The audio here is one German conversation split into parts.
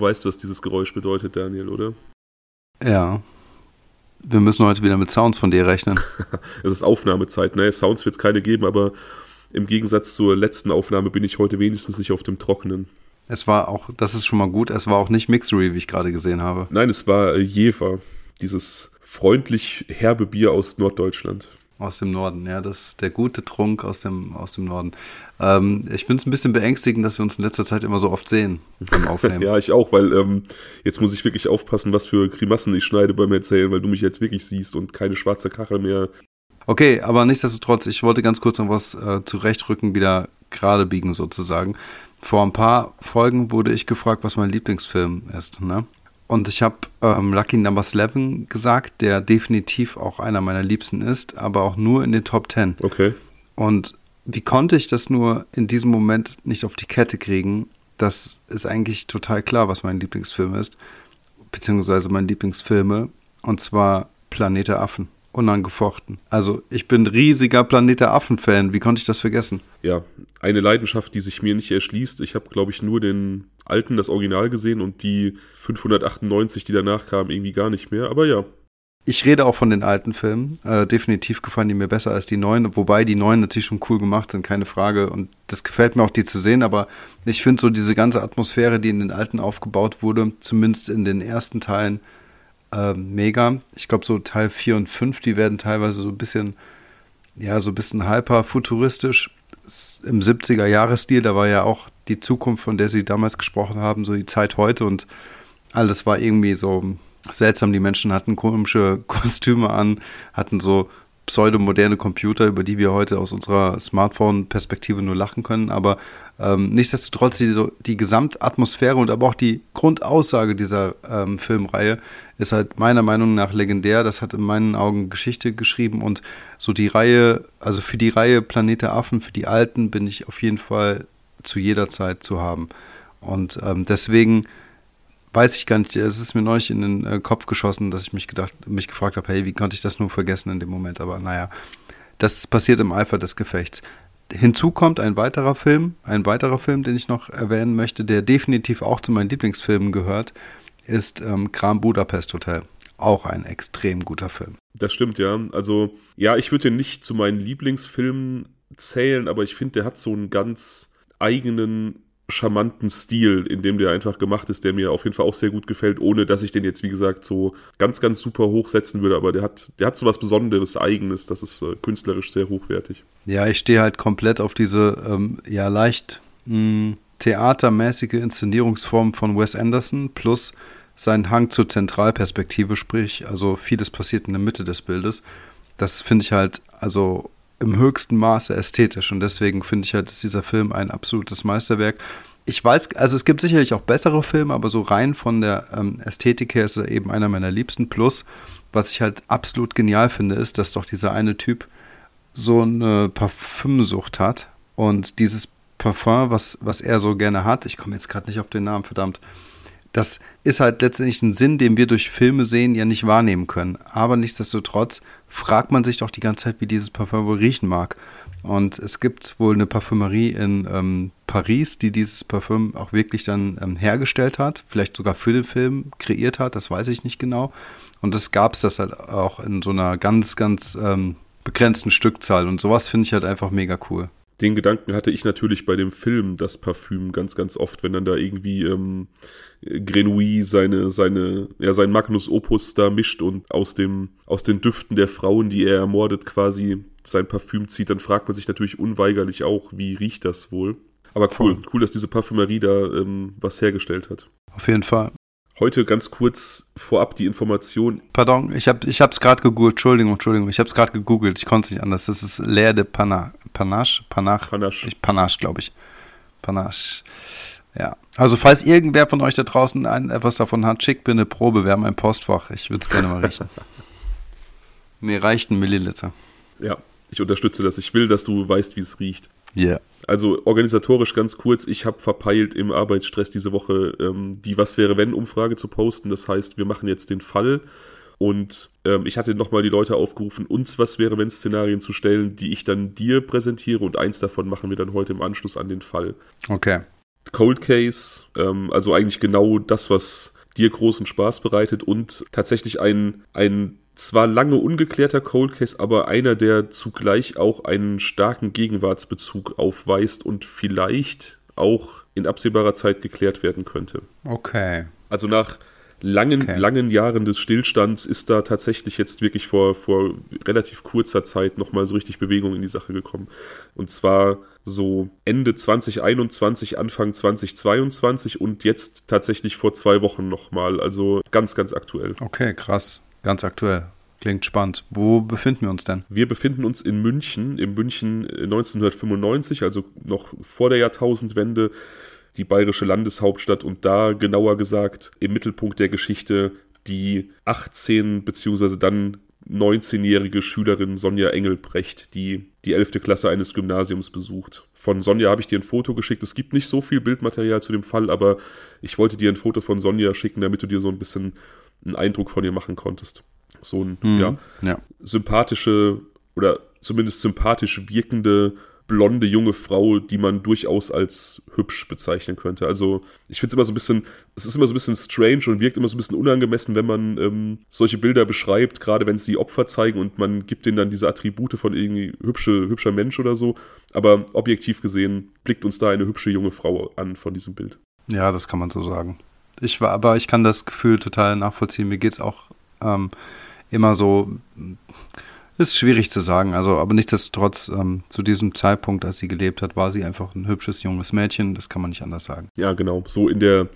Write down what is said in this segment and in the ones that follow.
Du weißt, was dieses Geräusch bedeutet, Daniel, oder? Ja. Wir müssen heute wieder mit Sounds von dir rechnen. es ist Aufnahmezeit, ne? Sounds wird es keine geben, aber im Gegensatz zur letzten Aufnahme bin ich heute wenigstens nicht auf dem Trockenen. Es war auch, das ist schon mal gut, es war auch nicht Mixery, wie ich gerade gesehen habe. Nein, es war äh, Jever, dieses freundlich herbe Bier aus Norddeutschland. Aus dem Norden, ja, das der gute Trunk aus dem, aus dem Norden. Ähm, ich finde es ein bisschen beängstigend, dass wir uns in letzter Zeit immer so oft sehen beim Aufnehmen. ja, ich auch, weil ähm, jetzt muss ich wirklich aufpassen, was für Grimassen ich schneide beim Erzählen, weil du mich jetzt wirklich siehst und keine schwarze Kachel mehr. Okay, aber nichtsdestotrotz, ich wollte ganz kurz noch was äh, zurechtrücken, wieder gerade biegen sozusagen. Vor ein paar Folgen wurde ich gefragt, was mein Lieblingsfilm ist. Ne? Und ich habe ähm, Lucky Number 11 gesagt, der definitiv auch einer meiner Liebsten ist, aber auch nur in den Top 10. Okay. Und wie konnte ich das nur in diesem Moment nicht auf die Kette kriegen? Das ist eigentlich total klar, was mein Lieblingsfilm ist, beziehungsweise meine Lieblingsfilme, und zwar Planet Affen unangefochten. Also ich bin riesiger Planet Affen-Fan. Wie konnte ich das vergessen? Ja, eine Leidenschaft, die sich mir nicht erschließt. Ich habe, glaube ich, nur den alten, das Original gesehen und die 598, die danach kamen, irgendwie gar nicht mehr. Aber ja. Ich rede auch von den alten Filmen. Äh, definitiv gefallen die mir besser als die neuen, wobei die neuen natürlich schon cool gemacht sind, keine Frage. Und das gefällt mir auch, die zu sehen. Aber ich finde so diese ganze Atmosphäre, die in den alten aufgebaut wurde, zumindest in den ersten Teilen, äh, mega. Ich glaube, so Teil 4 und 5, die werden teilweise so ein bisschen, ja, so ein bisschen hyper futuristisch. Im 70er-Jahres-Stil, da war ja auch die Zukunft, von der sie damals gesprochen haben, so die Zeit heute und alles war irgendwie so seltsam. Die Menschen hatten komische Kostüme an, hatten so pseudomoderne Computer, über die wir heute aus unserer Smartphone-Perspektive nur lachen können. Aber ähm, nichtsdestotrotz, die, die Gesamtatmosphäre und aber auch die Grundaussage dieser ähm, Filmreihe ist halt meiner Meinung nach legendär. Das hat in meinen Augen Geschichte geschrieben und so die Reihe, also für die Reihe Planet Affen, für die Alten bin ich auf jeden Fall zu jeder Zeit zu haben. Und ähm, deswegen weiß ich gar nicht, es ist mir neulich in den äh, Kopf geschossen, dass ich mich gedacht, mich gefragt habe, hey, wie konnte ich das nur vergessen in dem Moment? Aber naja, das passiert im Eifer des Gefechts. Hinzu kommt ein weiterer Film, ein weiterer Film, den ich noch erwähnen möchte, der definitiv auch zu meinen Lieblingsfilmen gehört, ist ähm, Kram Budapest Hotel. Auch ein extrem guter Film. Das stimmt, ja. Also, ja, ich würde ihn nicht zu meinen Lieblingsfilmen zählen, aber ich finde, der hat so einen ganz eigenen charmanten Stil, in dem der einfach gemacht ist, der mir auf jeden Fall auch sehr gut gefällt, ohne dass ich den jetzt, wie gesagt, so ganz, ganz super hochsetzen würde. Aber der hat, der hat so was Besonderes, Eigenes, das ist äh, künstlerisch sehr hochwertig. Ja, ich stehe halt komplett auf diese, ähm, ja, leicht mh, hm, theatermäßige Inszenierungsform von Wes Anderson plus seinen Hang zur Zentralperspektive, sprich, also vieles passiert in der Mitte des Bildes. Das finde ich halt, also im höchsten Maße ästhetisch und deswegen finde ich halt, ist dieser Film ein absolutes Meisterwerk. Ich weiß, also es gibt sicherlich auch bessere Filme, aber so rein von der ähm, Ästhetik her ist er eben einer meiner liebsten. Plus, was ich halt absolut genial finde, ist, dass doch dieser eine Typ so eine Parfümsucht hat und dieses Parfum, was, was er so gerne hat, ich komme jetzt gerade nicht auf den Namen, verdammt, das ist halt letztendlich ein Sinn, den wir durch Filme sehen, ja nicht wahrnehmen können. Aber nichtsdestotrotz fragt man sich doch die ganze Zeit, wie dieses Parfum wohl riechen mag. Und es gibt wohl eine Parfümerie in ähm, Paris, die dieses Parfüm auch wirklich dann ähm, hergestellt hat, vielleicht sogar für den Film kreiert hat, das weiß ich nicht genau. Und das gab es das halt auch in so einer ganz, ganz ähm, begrenzten Stückzahl. Und sowas finde ich halt einfach mega cool den Gedanken hatte ich natürlich bei dem Film Das Parfüm ganz, ganz oft, wenn dann da irgendwie ähm, Grenouille seine, seine, ja, sein Magnus Opus da mischt und aus dem, aus den Düften der Frauen, die er ermordet, quasi sein Parfüm zieht, dann fragt man sich natürlich unweigerlich auch, wie riecht das wohl? Aber cool, cool, dass diese Parfümerie da ähm, was hergestellt hat. Auf jeden Fall. Heute ganz kurz vorab die Information. Pardon, ich habe ich es gerade gegoogelt. Entschuldigung, Entschuldigung, ich habe es gerade gegoogelt. Ich konnte es nicht anders. Das ist L'air de Panache. Panache? Panache? Panache. Panache, glaube ich. Panache. Ja. Also, falls irgendwer von euch da draußen ein, etwas davon hat, schickt mir eine Probe. Wir haben ein Postfach. Ich würde es gerne mal riechen. mir reicht ein Milliliter. Ja, ich unterstütze das. Ich will, dass du weißt, wie es riecht. Ja. Yeah. Also organisatorisch ganz kurz, ich habe verpeilt im Arbeitsstress diese Woche ähm, die Was wäre wenn Umfrage zu posten. Das heißt, wir machen jetzt den Fall und ähm, ich hatte nochmal die Leute aufgerufen, uns Was wäre wenn Szenarien zu stellen, die ich dann dir präsentiere und eins davon machen wir dann heute im Anschluss an den Fall. Okay. Cold Case, ähm, also eigentlich genau das, was dir großen Spaß bereitet und tatsächlich ein, ein zwar lange ungeklärter Cold Case, aber einer, der zugleich auch einen starken Gegenwartsbezug aufweist und vielleicht auch in absehbarer Zeit geklärt werden könnte. Okay. Also nach langen, okay. langen Jahren des Stillstands ist da tatsächlich jetzt wirklich vor, vor relativ kurzer Zeit nochmal so richtig Bewegung in die Sache gekommen. Und zwar so Ende 2021, Anfang 2022 und jetzt tatsächlich vor zwei Wochen nochmal. Also ganz, ganz aktuell. Okay, krass. Ganz aktuell. Klingt spannend. Wo befinden wir uns denn? Wir befinden uns in München, im München 1995, also noch vor der Jahrtausendwende die bayerische Landeshauptstadt und da genauer gesagt im Mittelpunkt der Geschichte die 18 bzw. dann 19-jährige Schülerin Sonja Engelbrecht, die die 11. Klasse eines Gymnasiums besucht. Von Sonja habe ich dir ein Foto geschickt. Es gibt nicht so viel Bildmaterial zu dem Fall, aber ich wollte dir ein Foto von Sonja schicken, damit du dir so ein bisschen einen Eindruck von ihr machen konntest. So ein, mhm, ja, ja, sympathische oder zumindest sympathisch wirkende blonde junge Frau, die man durchaus als hübsch bezeichnen könnte. Also ich finde es immer so ein bisschen, es ist immer so ein bisschen strange und wirkt immer so ein bisschen unangemessen, wenn man ähm, solche Bilder beschreibt, gerade wenn es die Opfer zeigen und man gibt denen dann diese Attribute von irgendwie hübsche, hübscher Mensch oder so. Aber objektiv gesehen blickt uns da eine hübsche junge Frau an von diesem Bild. Ja, das kann man so sagen. Ich war, aber ich kann das Gefühl total nachvollziehen. Mir geht es auch ähm, immer so ist schwierig zu sagen. Also, aber nichtsdestotrotz, ähm, zu diesem Zeitpunkt, als sie gelebt hat, war sie einfach ein hübsches junges Mädchen. Das kann man nicht anders sagen. Ja, genau. So in der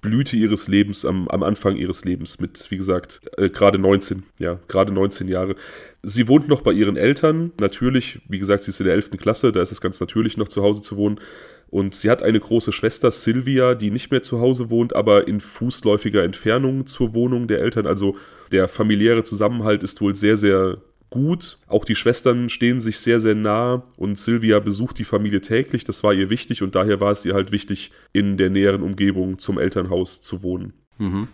Blüte ihres Lebens, am, am Anfang ihres Lebens, mit, wie gesagt, äh, gerade 19, ja, gerade 19 Jahre. Sie wohnt noch bei ihren Eltern. Natürlich, wie gesagt, sie ist in der 11. Klasse, da ist es ganz natürlich, noch zu Hause zu wohnen. Und sie hat eine große Schwester, Sylvia, die nicht mehr zu Hause wohnt, aber in fußläufiger Entfernung zur Wohnung der Eltern. Also der familiäre Zusammenhalt ist wohl sehr, sehr gut. Auch die Schwestern stehen sich sehr, sehr nah und Sylvia besucht die Familie täglich. Das war ihr wichtig und daher war es ihr halt wichtig, in der näheren Umgebung zum Elternhaus zu wohnen. Mhm.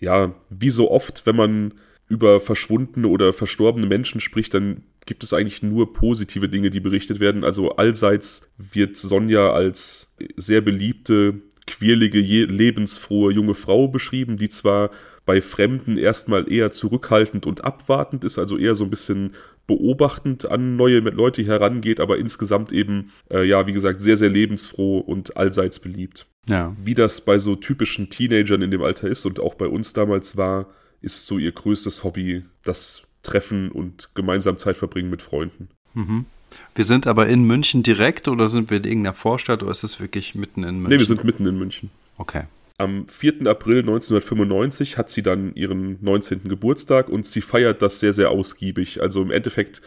Ja, wie so oft, wenn man über verschwundene oder verstorbene Menschen spricht, dann gibt es eigentlich nur positive Dinge, die berichtet werden. Also allseits wird Sonja als sehr beliebte, quirlige, lebensfrohe junge Frau beschrieben, die zwar bei Fremden erstmal eher zurückhaltend und abwartend ist, also eher so ein bisschen beobachtend an neue Leute herangeht, aber insgesamt eben, äh, ja, wie gesagt, sehr, sehr lebensfroh und allseits beliebt. Ja. Wie das bei so typischen Teenagern in dem Alter ist und auch bei uns damals war, ist so ihr größtes Hobby das Treffen und gemeinsam Zeit verbringen mit Freunden. Mhm. Wir sind aber in München direkt oder sind wir in irgendeiner Vorstadt oder ist es wirklich mitten in München? Nee, wir sind mitten in München. Okay. Am 4. April 1995 hat sie dann ihren 19. Geburtstag und sie feiert das sehr, sehr ausgiebig. Also im Endeffekt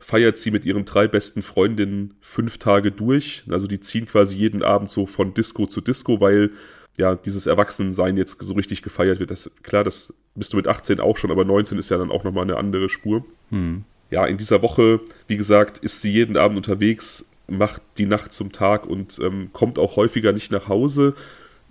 feiert sie mit ihren drei besten Freundinnen fünf Tage durch. Also die ziehen quasi jeden Abend so von Disco zu Disco, weil ja dieses Erwachsenensein jetzt so richtig gefeiert wird. Das, klar, das bist du mit 18 auch schon, aber 19 ist ja dann auch nochmal eine andere Spur. Hm. Ja, in dieser Woche, wie gesagt, ist sie jeden Abend unterwegs, macht die Nacht zum Tag und ähm, kommt auch häufiger nicht nach Hause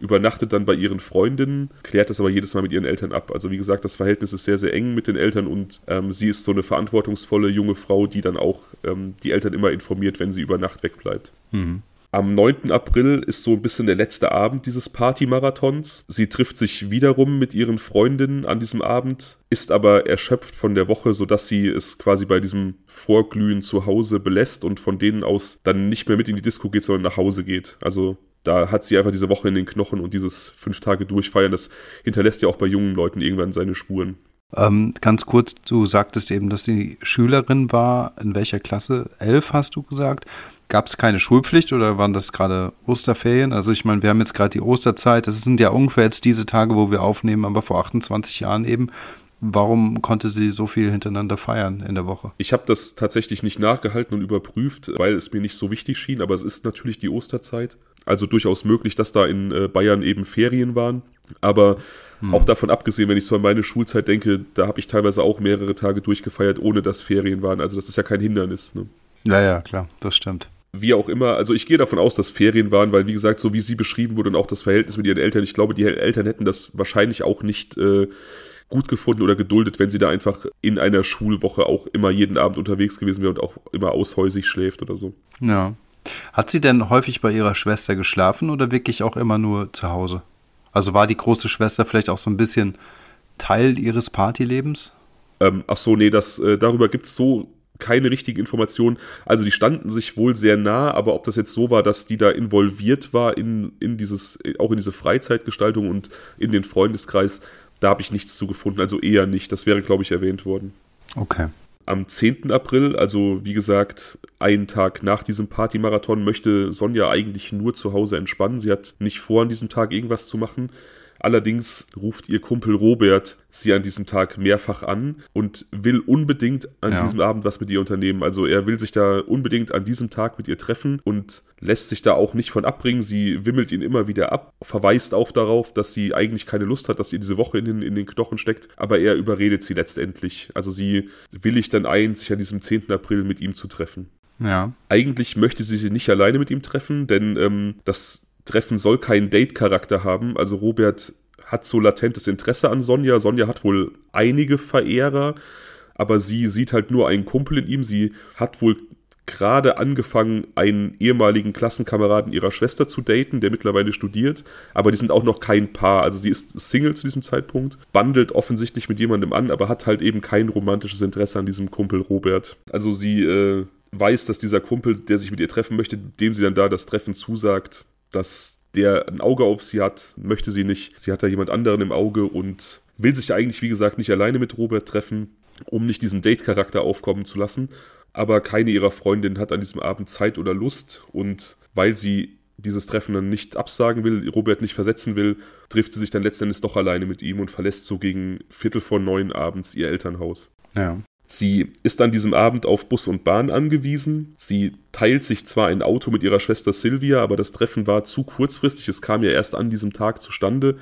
übernachtet dann bei ihren Freundinnen, klärt das aber jedes Mal mit ihren Eltern ab. Also wie gesagt, das Verhältnis ist sehr, sehr eng mit den Eltern und ähm, sie ist so eine verantwortungsvolle junge Frau, die dann auch ähm, die Eltern immer informiert, wenn sie über Nacht wegbleibt. Mhm. Am 9. April ist so ein bisschen der letzte Abend dieses Party-Marathons. Sie trifft sich wiederum mit ihren Freundinnen an diesem Abend, ist aber erschöpft von der Woche, sodass sie es quasi bei diesem Vorglühen zu Hause belässt und von denen aus dann nicht mehr mit in die Disco geht, sondern nach Hause geht. Also da hat sie einfach diese Woche in den Knochen und dieses fünf Tage durchfeiern, das hinterlässt ja auch bei jungen Leuten irgendwann seine Spuren. Ähm, ganz kurz, du sagtest eben, dass sie Schülerin war. In welcher Klasse? Elf hast du gesagt. Gab es keine Schulpflicht oder waren das gerade Osterferien? Also ich meine, wir haben jetzt gerade die Osterzeit. Das sind ja ungefähr jetzt diese Tage, wo wir aufnehmen, aber vor 28 Jahren eben. Warum konnte sie so viel hintereinander feiern in der Woche? Ich habe das tatsächlich nicht nachgehalten und überprüft, weil es mir nicht so wichtig schien, aber es ist natürlich die Osterzeit. Also durchaus möglich, dass da in äh, Bayern eben Ferien waren. Aber hm. auch davon abgesehen, wenn ich so an meine Schulzeit denke, da habe ich teilweise auch mehrere Tage durchgefeiert, ohne dass Ferien waren. Also das ist ja kein Hindernis. Ne? Ja, ja, klar, das stimmt wie auch immer, also ich gehe davon aus, dass Ferien waren, weil wie gesagt, so wie sie beschrieben wurde und auch das Verhältnis mit ihren Eltern, ich glaube, die Eltern hätten das wahrscheinlich auch nicht äh, gut gefunden oder geduldet, wenn sie da einfach in einer Schulwoche auch immer jeden Abend unterwegs gewesen wäre und auch immer aushäusig schläft oder so. Ja. Hat sie denn häufig bei ihrer Schwester geschlafen oder wirklich auch immer nur zu Hause? Also war die große Schwester vielleicht auch so ein bisschen Teil ihres Partylebens? Ähm, ach so, nee, das, äh, darüber gibt es so keine richtigen Informationen. Also die standen sich wohl sehr nah, aber ob das jetzt so war, dass die da involviert war in, in dieses, auch in diese Freizeitgestaltung und in den Freundeskreis, da habe ich nichts zu gefunden. Also eher nicht. Das wäre, glaube ich, erwähnt worden. Okay. Am 10. April, also wie gesagt, einen Tag nach diesem Partymarathon, möchte Sonja eigentlich nur zu Hause entspannen. Sie hat nicht vor, an diesem Tag irgendwas zu machen. Allerdings ruft ihr Kumpel Robert sie an diesem Tag mehrfach an und will unbedingt an ja. diesem Abend was mit ihr unternehmen. Also er will sich da unbedingt an diesem Tag mit ihr treffen und lässt sich da auch nicht von abbringen. Sie wimmelt ihn immer wieder ab, verweist auch darauf, dass sie eigentlich keine Lust hat, dass ihr diese Woche in den, in den Knochen steckt, aber er überredet sie letztendlich. Also sie willigt dann ein, sich an diesem 10. April mit ihm zu treffen. Ja. Eigentlich möchte sie sich nicht alleine mit ihm treffen, denn ähm, das Treffen soll keinen Date-Charakter haben. Also Robert hat so latentes Interesse an Sonja. Sonja hat wohl einige Verehrer, aber sie sieht halt nur einen Kumpel in ihm. Sie hat wohl gerade angefangen, einen ehemaligen Klassenkameraden ihrer Schwester zu daten, der mittlerweile studiert, aber die sind auch noch kein Paar. Also sie ist Single zu diesem Zeitpunkt, bandelt offensichtlich mit jemandem an, aber hat halt eben kein romantisches Interesse an diesem Kumpel Robert. Also sie äh, weiß, dass dieser Kumpel, der sich mit ihr treffen möchte, dem sie dann da das Treffen zusagt, dass der ein Auge auf sie hat, möchte sie nicht. Sie hat da jemand anderen im Auge und will sich eigentlich, wie gesagt, nicht alleine mit Robert treffen, um nicht diesen Date-Charakter aufkommen zu lassen. Aber keine ihrer Freundinnen hat an diesem Abend Zeit oder Lust und weil sie dieses Treffen dann nicht absagen will, Robert nicht versetzen will, trifft sie sich dann letztendlich doch alleine mit ihm und verlässt so gegen Viertel vor neun abends ihr Elternhaus. Ja. Sie ist an diesem Abend auf Bus und Bahn angewiesen. Sie teilt sich zwar ein Auto mit ihrer Schwester Sylvia, aber das Treffen war zu kurzfristig. Es kam ja erst an diesem Tag zustande,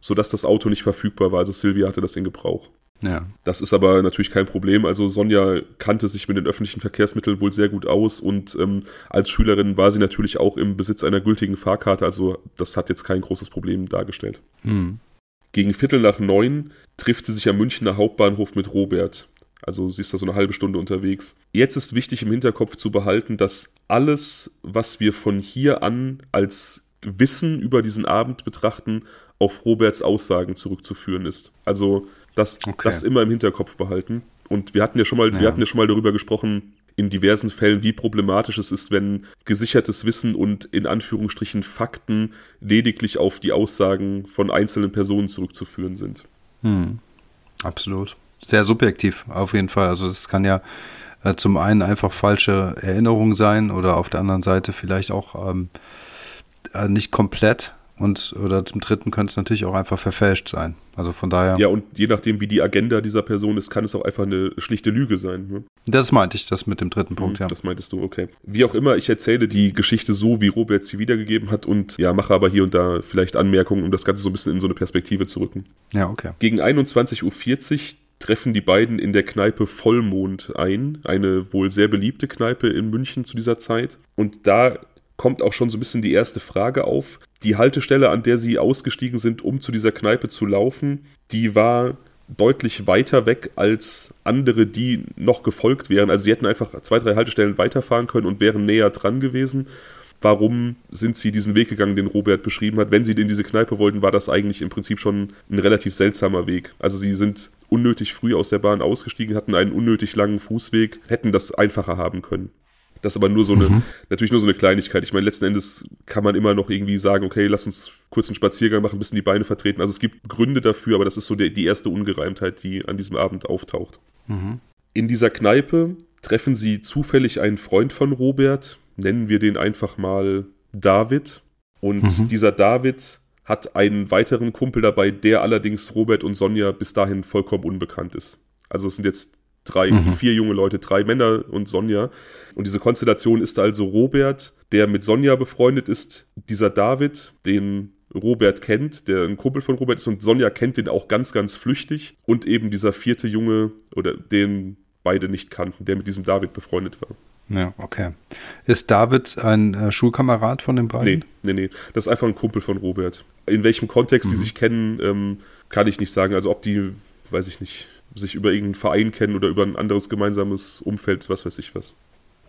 sodass das Auto nicht verfügbar war. Also Sylvia hatte das in Gebrauch. Ja. Das ist aber natürlich kein Problem. Also Sonja kannte sich mit den öffentlichen Verkehrsmitteln wohl sehr gut aus und ähm, als Schülerin war sie natürlich auch im Besitz einer gültigen Fahrkarte. Also das hat jetzt kein großes Problem dargestellt. Mhm. Gegen Viertel nach neun trifft sie sich am Münchner Hauptbahnhof mit Robert. Also sie ist da so eine halbe Stunde unterwegs. Jetzt ist wichtig im Hinterkopf zu behalten, dass alles, was wir von hier an als Wissen über diesen Abend betrachten, auf Roberts Aussagen zurückzuführen ist. Also das, okay. das immer im Hinterkopf behalten. Und wir hatten ja schon mal, ja. wir hatten ja schon mal darüber gesprochen, in diversen Fällen, wie problematisch es ist, wenn gesichertes Wissen und in Anführungsstrichen Fakten lediglich auf die Aussagen von einzelnen Personen zurückzuführen sind. Hm. Absolut sehr subjektiv auf jeden Fall. Also es kann ja äh, zum einen einfach falsche Erinnerung sein oder auf der anderen Seite vielleicht auch ähm, äh, nicht komplett und oder zum dritten könnte es natürlich auch einfach verfälscht sein. Also von daher. Ja, und je nachdem, wie die Agenda dieser Person ist, kann es auch einfach eine schlichte Lüge sein. Ne? Das meinte ich, das mit dem dritten Punkt, hm, ja. Das meintest du, okay. Wie auch immer, ich erzähle die Geschichte so, wie Robert sie wiedergegeben hat und ja, mache aber hier und da vielleicht Anmerkungen, um das Ganze so ein bisschen in so eine Perspektive zu rücken. Ja, okay. Gegen 21.40 Uhr treffen die beiden in der Kneipe Vollmond ein, eine wohl sehr beliebte Kneipe in München zu dieser Zeit. Und da kommt auch schon so ein bisschen die erste Frage auf. Die Haltestelle, an der sie ausgestiegen sind, um zu dieser Kneipe zu laufen, die war deutlich weiter weg als andere, die noch gefolgt wären. Also sie hätten einfach zwei, drei Haltestellen weiterfahren können und wären näher dran gewesen warum sind sie diesen Weg gegangen, den Robert beschrieben hat. Wenn sie in diese Kneipe wollten, war das eigentlich im Prinzip schon ein relativ seltsamer Weg. Also sie sind unnötig früh aus der Bahn ausgestiegen, hatten einen unnötig langen Fußweg, hätten das einfacher haben können. Das ist aber nur so eine, mhm. natürlich nur so eine Kleinigkeit. Ich meine, letzten Endes kann man immer noch irgendwie sagen, okay, lass uns kurz einen Spaziergang machen, ein bisschen die Beine vertreten. Also es gibt Gründe dafür, aber das ist so die, die erste Ungereimtheit, die an diesem Abend auftaucht. Mhm. In dieser Kneipe treffen sie zufällig einen Freund von Robert, nennen wir den einfach mal David. Und mhm. dieser David hat einen weiteren Kumpel dabei, der allerdings Robert und Sonja bis dahin vollkommen unbekannt ist. Also es sind jetzt drei, mhm. vier junge Leute, drei Männer und Sonja. Und diese Konstellation ist also Robert, der mit Sonja befreundet ist, dieser David, den Robert kennt, der ein Kumpel von Robert ist und Sonja kennt den auch ganz, ganz flüchtig und eben dieser vierte Junge oder den beide nicht kannten, der mit diesem David befreundet war. Ja, okay. Ist David ein äh, Schulkamerad von den beiden? Nee, nee, nee. Das ist einfach ein Kumpel von Robert. In welchem Kontext mhm. die sich kennen, ähm, kann ich nicht sagen. Also ob die, weiß ich nicht, sich über irgendeinen Verein kennen oder über ein anderes gemeinsames Umfeld, was weiß ich was.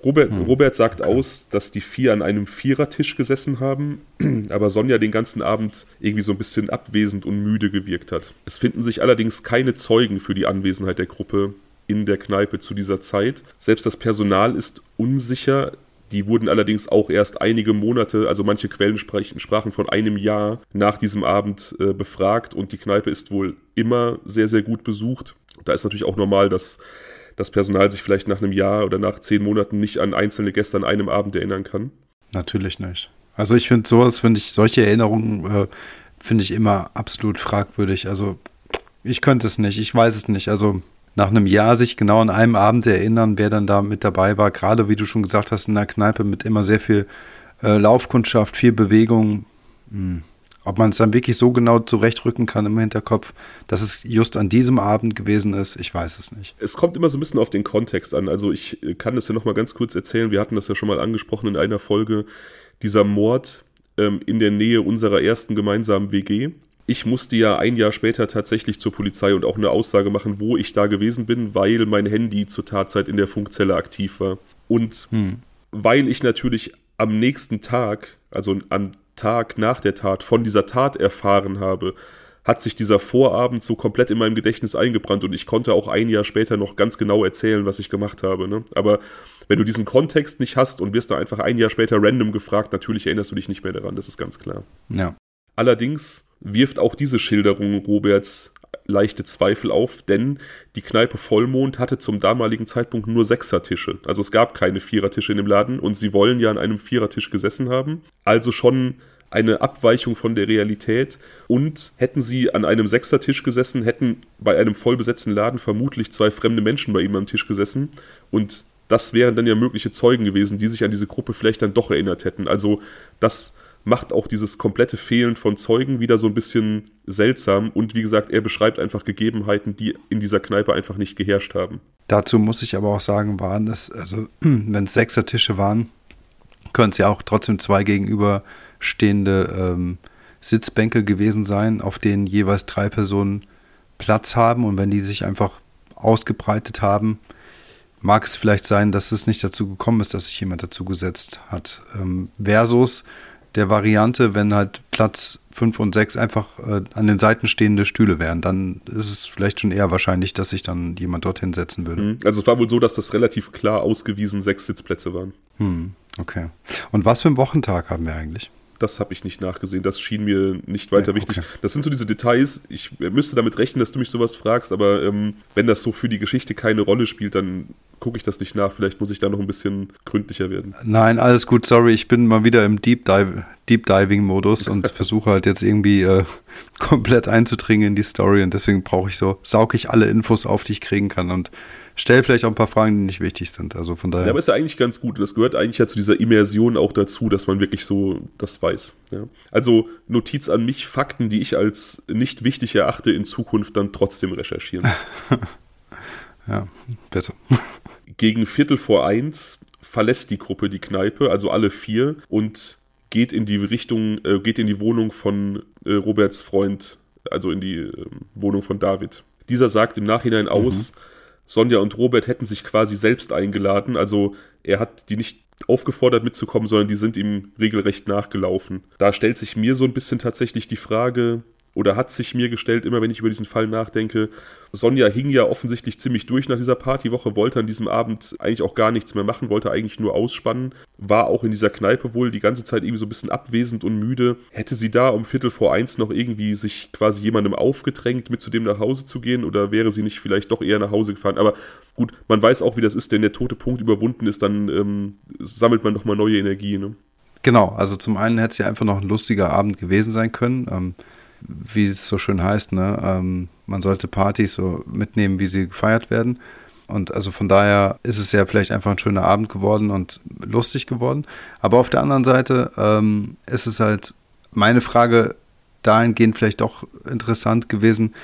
Robert, hm. Robert sagt okay. aus, dass die vier an einem Vierertisch gesessen haben, aber Sonja den ganzen Abend irgendwie so ein bisschen abwesend und müde gewirkt hat. Es finden sich allerdings keine Zeugen für die Anwesenheit der Gruppe in der Kneipe zu dieser Zeit. Selbst das Personal ist unsicher. Die wurden allerdings auch erst einige Monate, also manche Quellen sprachen von einem Jahr nach diesem Abend äh, befragt und die Kneipe ist wohl immer sehr, sehr gut besucht. Da ist natürlich auch normal, dass das Personal sich vielleicht nach einem Jahr oder nach zehn Monaten nicht an einzelne Gäste an einem Abend erinnern kann. Natürlich nicht. Also ich finde sowas, finde ich, solche Erinnerungen äh, finde ich immer absolut fragwürdig. Also ich könnte es nicht, ich weiß es nicht. Also nach einem Jahr sich genau an einem Abend erinnern, wer dann da mit dabei war, gerade wie du schon gesagt hast, in der Kneipe mit immer sehr viel äh, Laufkundschaft, viel Bewegung. Hm. Ob man es dann wirklich so genau zurechtrücken kann im Hinterkopf, dass es just an diesem Abend gewesen ist, ich weiß es nicht. Es kommt immer so ein bisschen auf den Kontext an. Also ich kann das ja noch mal ganz kurz erzählen. Wir hatten das ja schon mal angesprochen in einer Folge. Dieser Mord ähm, in der Nähe unserer ersten gemeinsamen WG. Ich musste ja ein Jahr später tatsächlich zur Polizei und auch eine Aussage machen, wo ich da gewesen bin, weil mein Handy zur Tatzeit in der Funkzelle aktiv war. Und hm. weil ich natürlich am nächsten Tag, also am Tag nach der Tat von dieser Tat erfahren habe, hat sich dieser Vorabend so komplett in meinem Gedächtnis eingebrannt und ich konnte auch ein Jahr später noch ganz genau erzählen, was ich gemacht habe. Ne? Aber wenn du diesen Kontext nicht hast und wirst da einfach ein Jahr später random gefragt, natürlich erinnerst du dich nicht mehr daran, das ist ganz klar. Ja. Allerdings wirft auch diese Schilderung Roberts leichte Zweifel auf, denn die Kneipe Vollmond hatte zum damaligen Zeitpunkt nur Sechsertische. Also es gab keine Vierertische in dem Laden und sie wollen ja an einem Vierertisch gesessen haben. Also schon eine Abweichung von der Realität. Und hätten sie an einem Sechsertisch gesessen, hätten bei einem vollbesetzten Laden vermutlich zwei fremde Menschen bei ihm am Tisch gesessen. Und das wären dann ja mögliche Zeugen gewesen, die sich an diese Gruppe vielleicht dann doch erinnert hätten. Also das macht auch dieses komplette Fehlen von Zeugen wieder so ein bisschen seltsam. Und wie gesagt, er beschreibt einfach Gegebenheiten, die in dieser Kneipe einfach nicht geherrscht haben. Dazu muss ich aber auch sagen, waren es, also wenn es Sechser-Tische waren, können es ja auch trotzdem zwei gegenüberstehende ähm, Sitzbänke gewesen sein, auf denen jeweils drei Personen Platz haben. Und wenn die sich einfach ausgebreitet haben, mag es vielleicht sein, dass es nicht dazu gekommen ist, dass sich jemand dazu gesetzt hat. Ähm, versus der Variante, wenn halt Platz 5 und 6 einfach äh, an den Seiten stehende Stühle wären, dann ist es vielleicht schon eher wahrscheinlich, dass sich dann jemand dorthin setzen würde. Mhm. Also es war wohl so, dass das relativ klar ausgewiesen sechs Sitzplätze waren. Hm, okay. Und was für einen Wochentag haben wir eigentlich? Das habe ich nicht nachgesehen. Das schien mir nicht weiter ja, okay. wichtig. Das sind so diese Details. Ich müsste damit rechnen, dass du mich sowas fragst, aber ähm, wenn das so für die Geschichte keine Rolle spielt, dann gucke ich das nicht nach. Vielleicht muss ich da noch ein bisschen gründlicher werden. Nein, alles gut. Sorry, ich bin mal wieder im Deep, Dive, Deep Diving Modus und versuche halt jetzt irgendwie äh, komplett einzudringen in die Story und deswegen brauche ich so, sauge ich alle Infos auf, die ich kriegen kann und stelle vielleicht auch ein paar Fragen, die nicht wichtig sind. Also von daher. Ja, aber ist ja eigentlich ganz gut. Das gehört eigentlich ja zu dieser Immersion auch dazu, dass man wirklich so das weiß. Ja. Also Notiz an mich, Fakten, die ich als nicht wichtig erachte, in Zukunft dann trotzdem recherchieren. Ja, bitte. Gegen Viertel vor eins verlässt die Gruppe die Kneipe, also alle vier, und geht in die Richtung, äh, geht in die Wohnung von äh, Roberts Freund, also in die äh, Wohnung von David. Dieser sagt im Nachhinein aus, mhm. Sonja und Robert hätten sich quasi selbst eingeladen, also er hat die nicht aufgefordert mitzukommen, sondern die sind ihm regelrecht nachgelaufen. Da stellt sich mir so ein bisschen tatsächlich die Frage, oder hat sich mir gestellt, immer wenn ich über diesen Fall nachdenke, Sonja hing ja offensichtlich ziemlich durch nach dieser Partywoche, wollte an diesem Abend eigentlich auch gar nichts mehr machen, wollte eigentlich nur ausspannen, war auch in dieser Kneipe wohl die ganze Zeit irgendwie so ein bisschen abwesend und müde. Hätte sie da um Viertel vor eins noch irgendwie sich quasi jemandem aufgedrängt, mit zu dem nach Hause zu gehen oder wäre sie nicht vielleicht doch eher nach Hause gefahren? Aber gut, man weiß auch, wie das ist, denn der tote Punkt überwunden ist, dann ähm, sammelt man nochmal neue Energie. Ne? Genau, also zum einen hätte es ja einfach noch ein lustiger Abend gewesen sein können. Ähm, wie es so schön heißt, ne? Ähm, man sollte Partys so mitnehmen, wie sie gefeiert werden. Und also von daher ist es ja vielleicht einfach ein schöner Abend geworden und lustig geworden. Aber auf der anderen Seite ähm, ist es halt meine Frage dahingehend vielleicht doch interessant gewesen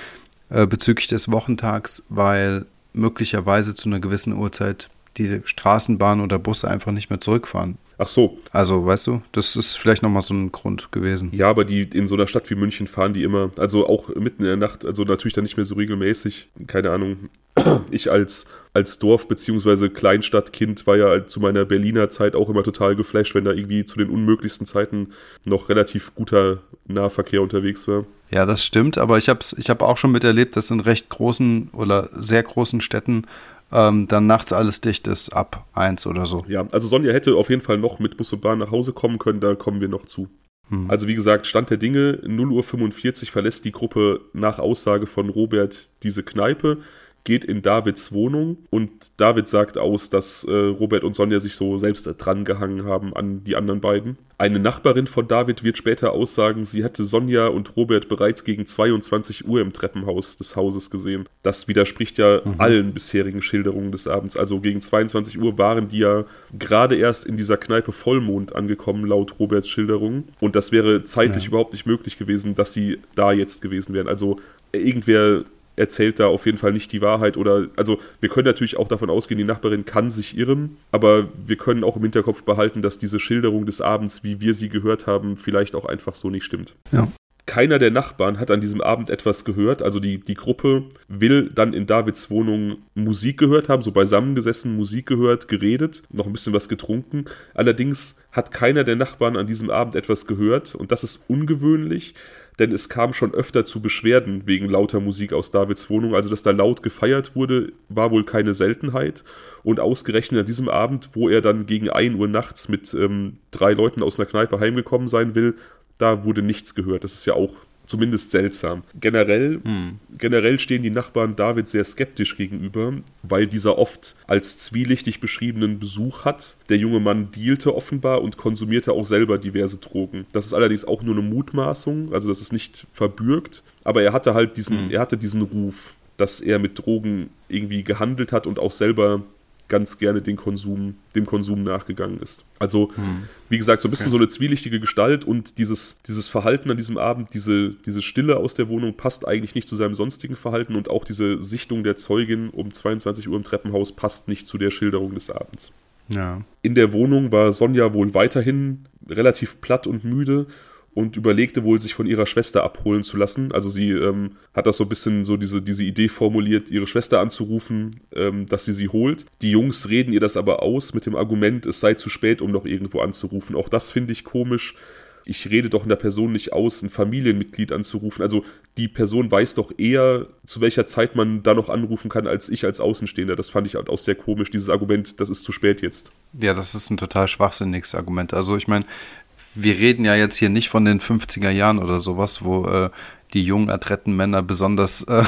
äh, bezüglich des Wochentags, weil möglicherweise zu einer gewissen Uhrzeit diese Straßenbahn oder Busse einfach nicht mehr zurückfahren. Ach so. Also, weißt du, das ist vielleicht nochmal so ein Grund gewesen. Ja, aber die in so einer Stadt wie München fahren die immer, also auch mitten in der Nacht, also natürlich dann nicht mehr so regelmäßig. Keine Ahnung. Ich als, als Dorf- bzw. Kleinstadtkind war ja zu meiner Berliner Zeit auch immer total geflasht, wenn da irgendwie zu den unmöglichsten Zeiten noch relativ guter Nahverkehr unterwegs war. Ja, das stimmt, aber ich habe ich hab auch schon miterlebt, dass in recht großen oder sehr großen Städten ähm, dann nachts alles dicht ist, ab eins oder so. Ja, also Sonja hätte auf jeden Fall noch mit Bus und Bahn nach Hause kommen können, da kommen wir noch zu. Hm. Also wie gesagt, Stand der Dinge, 0.45 Uhr verlässt die Gruppe nach Aussage von Robert diese Kneipe geht in Davids Wohnung und David sagt aus, dass äh, Robert und Sonja sich so selbst dran gehangen haben an die anderen beiden. Eine Nachbarin von David wird später aussagen, sie hatte Sonja und Robert bereits gegen 22 Uhr im Treppenhaus des Hauses gesehen. Das widerspricht ja mhm. allen bisherigen Schilderungen des Abends. Also gegen 22 Uhr waren die ja gerade erst in dieser Kneipe Vollmond angekommen, laut Roberts Schilderung. Und das wäre zeitlich ja. überhaupt nicht möglich gewesen, dass sie da jetzt gewesen wären. Also irgendwer erzählt da auf jeden Fall nicht die Wahrheit oder also wir können natürlich auch davon ausgehen, die Nachbarin kann sich irren, aber wir können auch im Hinterkopf behalten, dass diese Schilderung des Abends, wie wir sie gehört haben, vielleicht auch einfach so nicht stimmt. Ja. Keiner der Nachbarn hat an diesem Abend etwas gehört. Also die, die Gruppe will dann in Davids Wohnung Musik gehört haben, so beisammengesessen, Musik gehört, geredet, noch ein bisschen was getrunken. Allerdings hat keiner der Nachbarn an diesem Abend etwas gehört und das ist ungewöhnlich, denn es kam schon öfter zu Beschwerden wegen lauter Musik aus Davids Wohnung. Also, dass da laut gefeiert wurde, war wohl keine Seltenheit. Und ausgerechnet an diesem Abend, wo er dann gegen 1 Uhr nachts mit ähm, drei Leuten aus einer Kneipe heimgekommen sein will, da wurde nichts gehört. Das ist ja auch zumindest seltsam. Generell, hm. generell stehen die Nachbarn David sehr skeptisch gegenüber, weil dieser oft als zwielichtig beschriebenen Besuch hat. Der junge Mann dealte offenbar und konsumierte auch selber diverse Drogen. Das ist allerdings auch nur eine Mutmaßung, also das ist nicht verbürgt, aber er hatte halt diesen, hm. er hatte diesen Ruf, dass er mit Drogen irgendwie gehandelt hat und auch selber ganz gerne den Konsum, dem Konsum nachgegangen ist. Also, hm. wie gesagt, so ein bisschen okay. so eine zwielichtige Gestalt und dieses, dieses Verhalten an diesem Abend, diese, diese Stille aus der Wohnung passt eigentlich nicht zu seinem sonstigen Verhalten und auch diese Sichtung der Zeugin um 22 Uhr im Treppenhaus passt nicht zu der Schilderung des Abends. Ja. In der Wohnung war Sonja wohl weiterhin relativ platt und müde und überlegte wohl, sich von ihrer Schwester abholen zu lassen. Also sie ähm, hat das so ein bisschen so diese, diese Idee formuliert, ihre Schwester anzurufen, ähm, dass sie sie holt. Die Jungs reden ihr das aber aus mit dem Argument, es sei zu spät, um noch irgendwo anzurufen. Auch das finde ich komisch. Ich rede doch einer Person nicht aus, ein Familienmitglied anzurufen. Also die Person weiß doch eher, zu welcher Zeit man da noch anrufen kann, als ich als Außenstehender. Das fand ich halt auch sehr komisch, dieses Argument, das ist zu spät jetzt. Ja, das ist ein total schwachsinniges Argument. Also ich meine, wir reden ja jetzt hier nicht von den 50er Jahren oder sowas, wo äh, die jungen, adretten Männer besonders äh,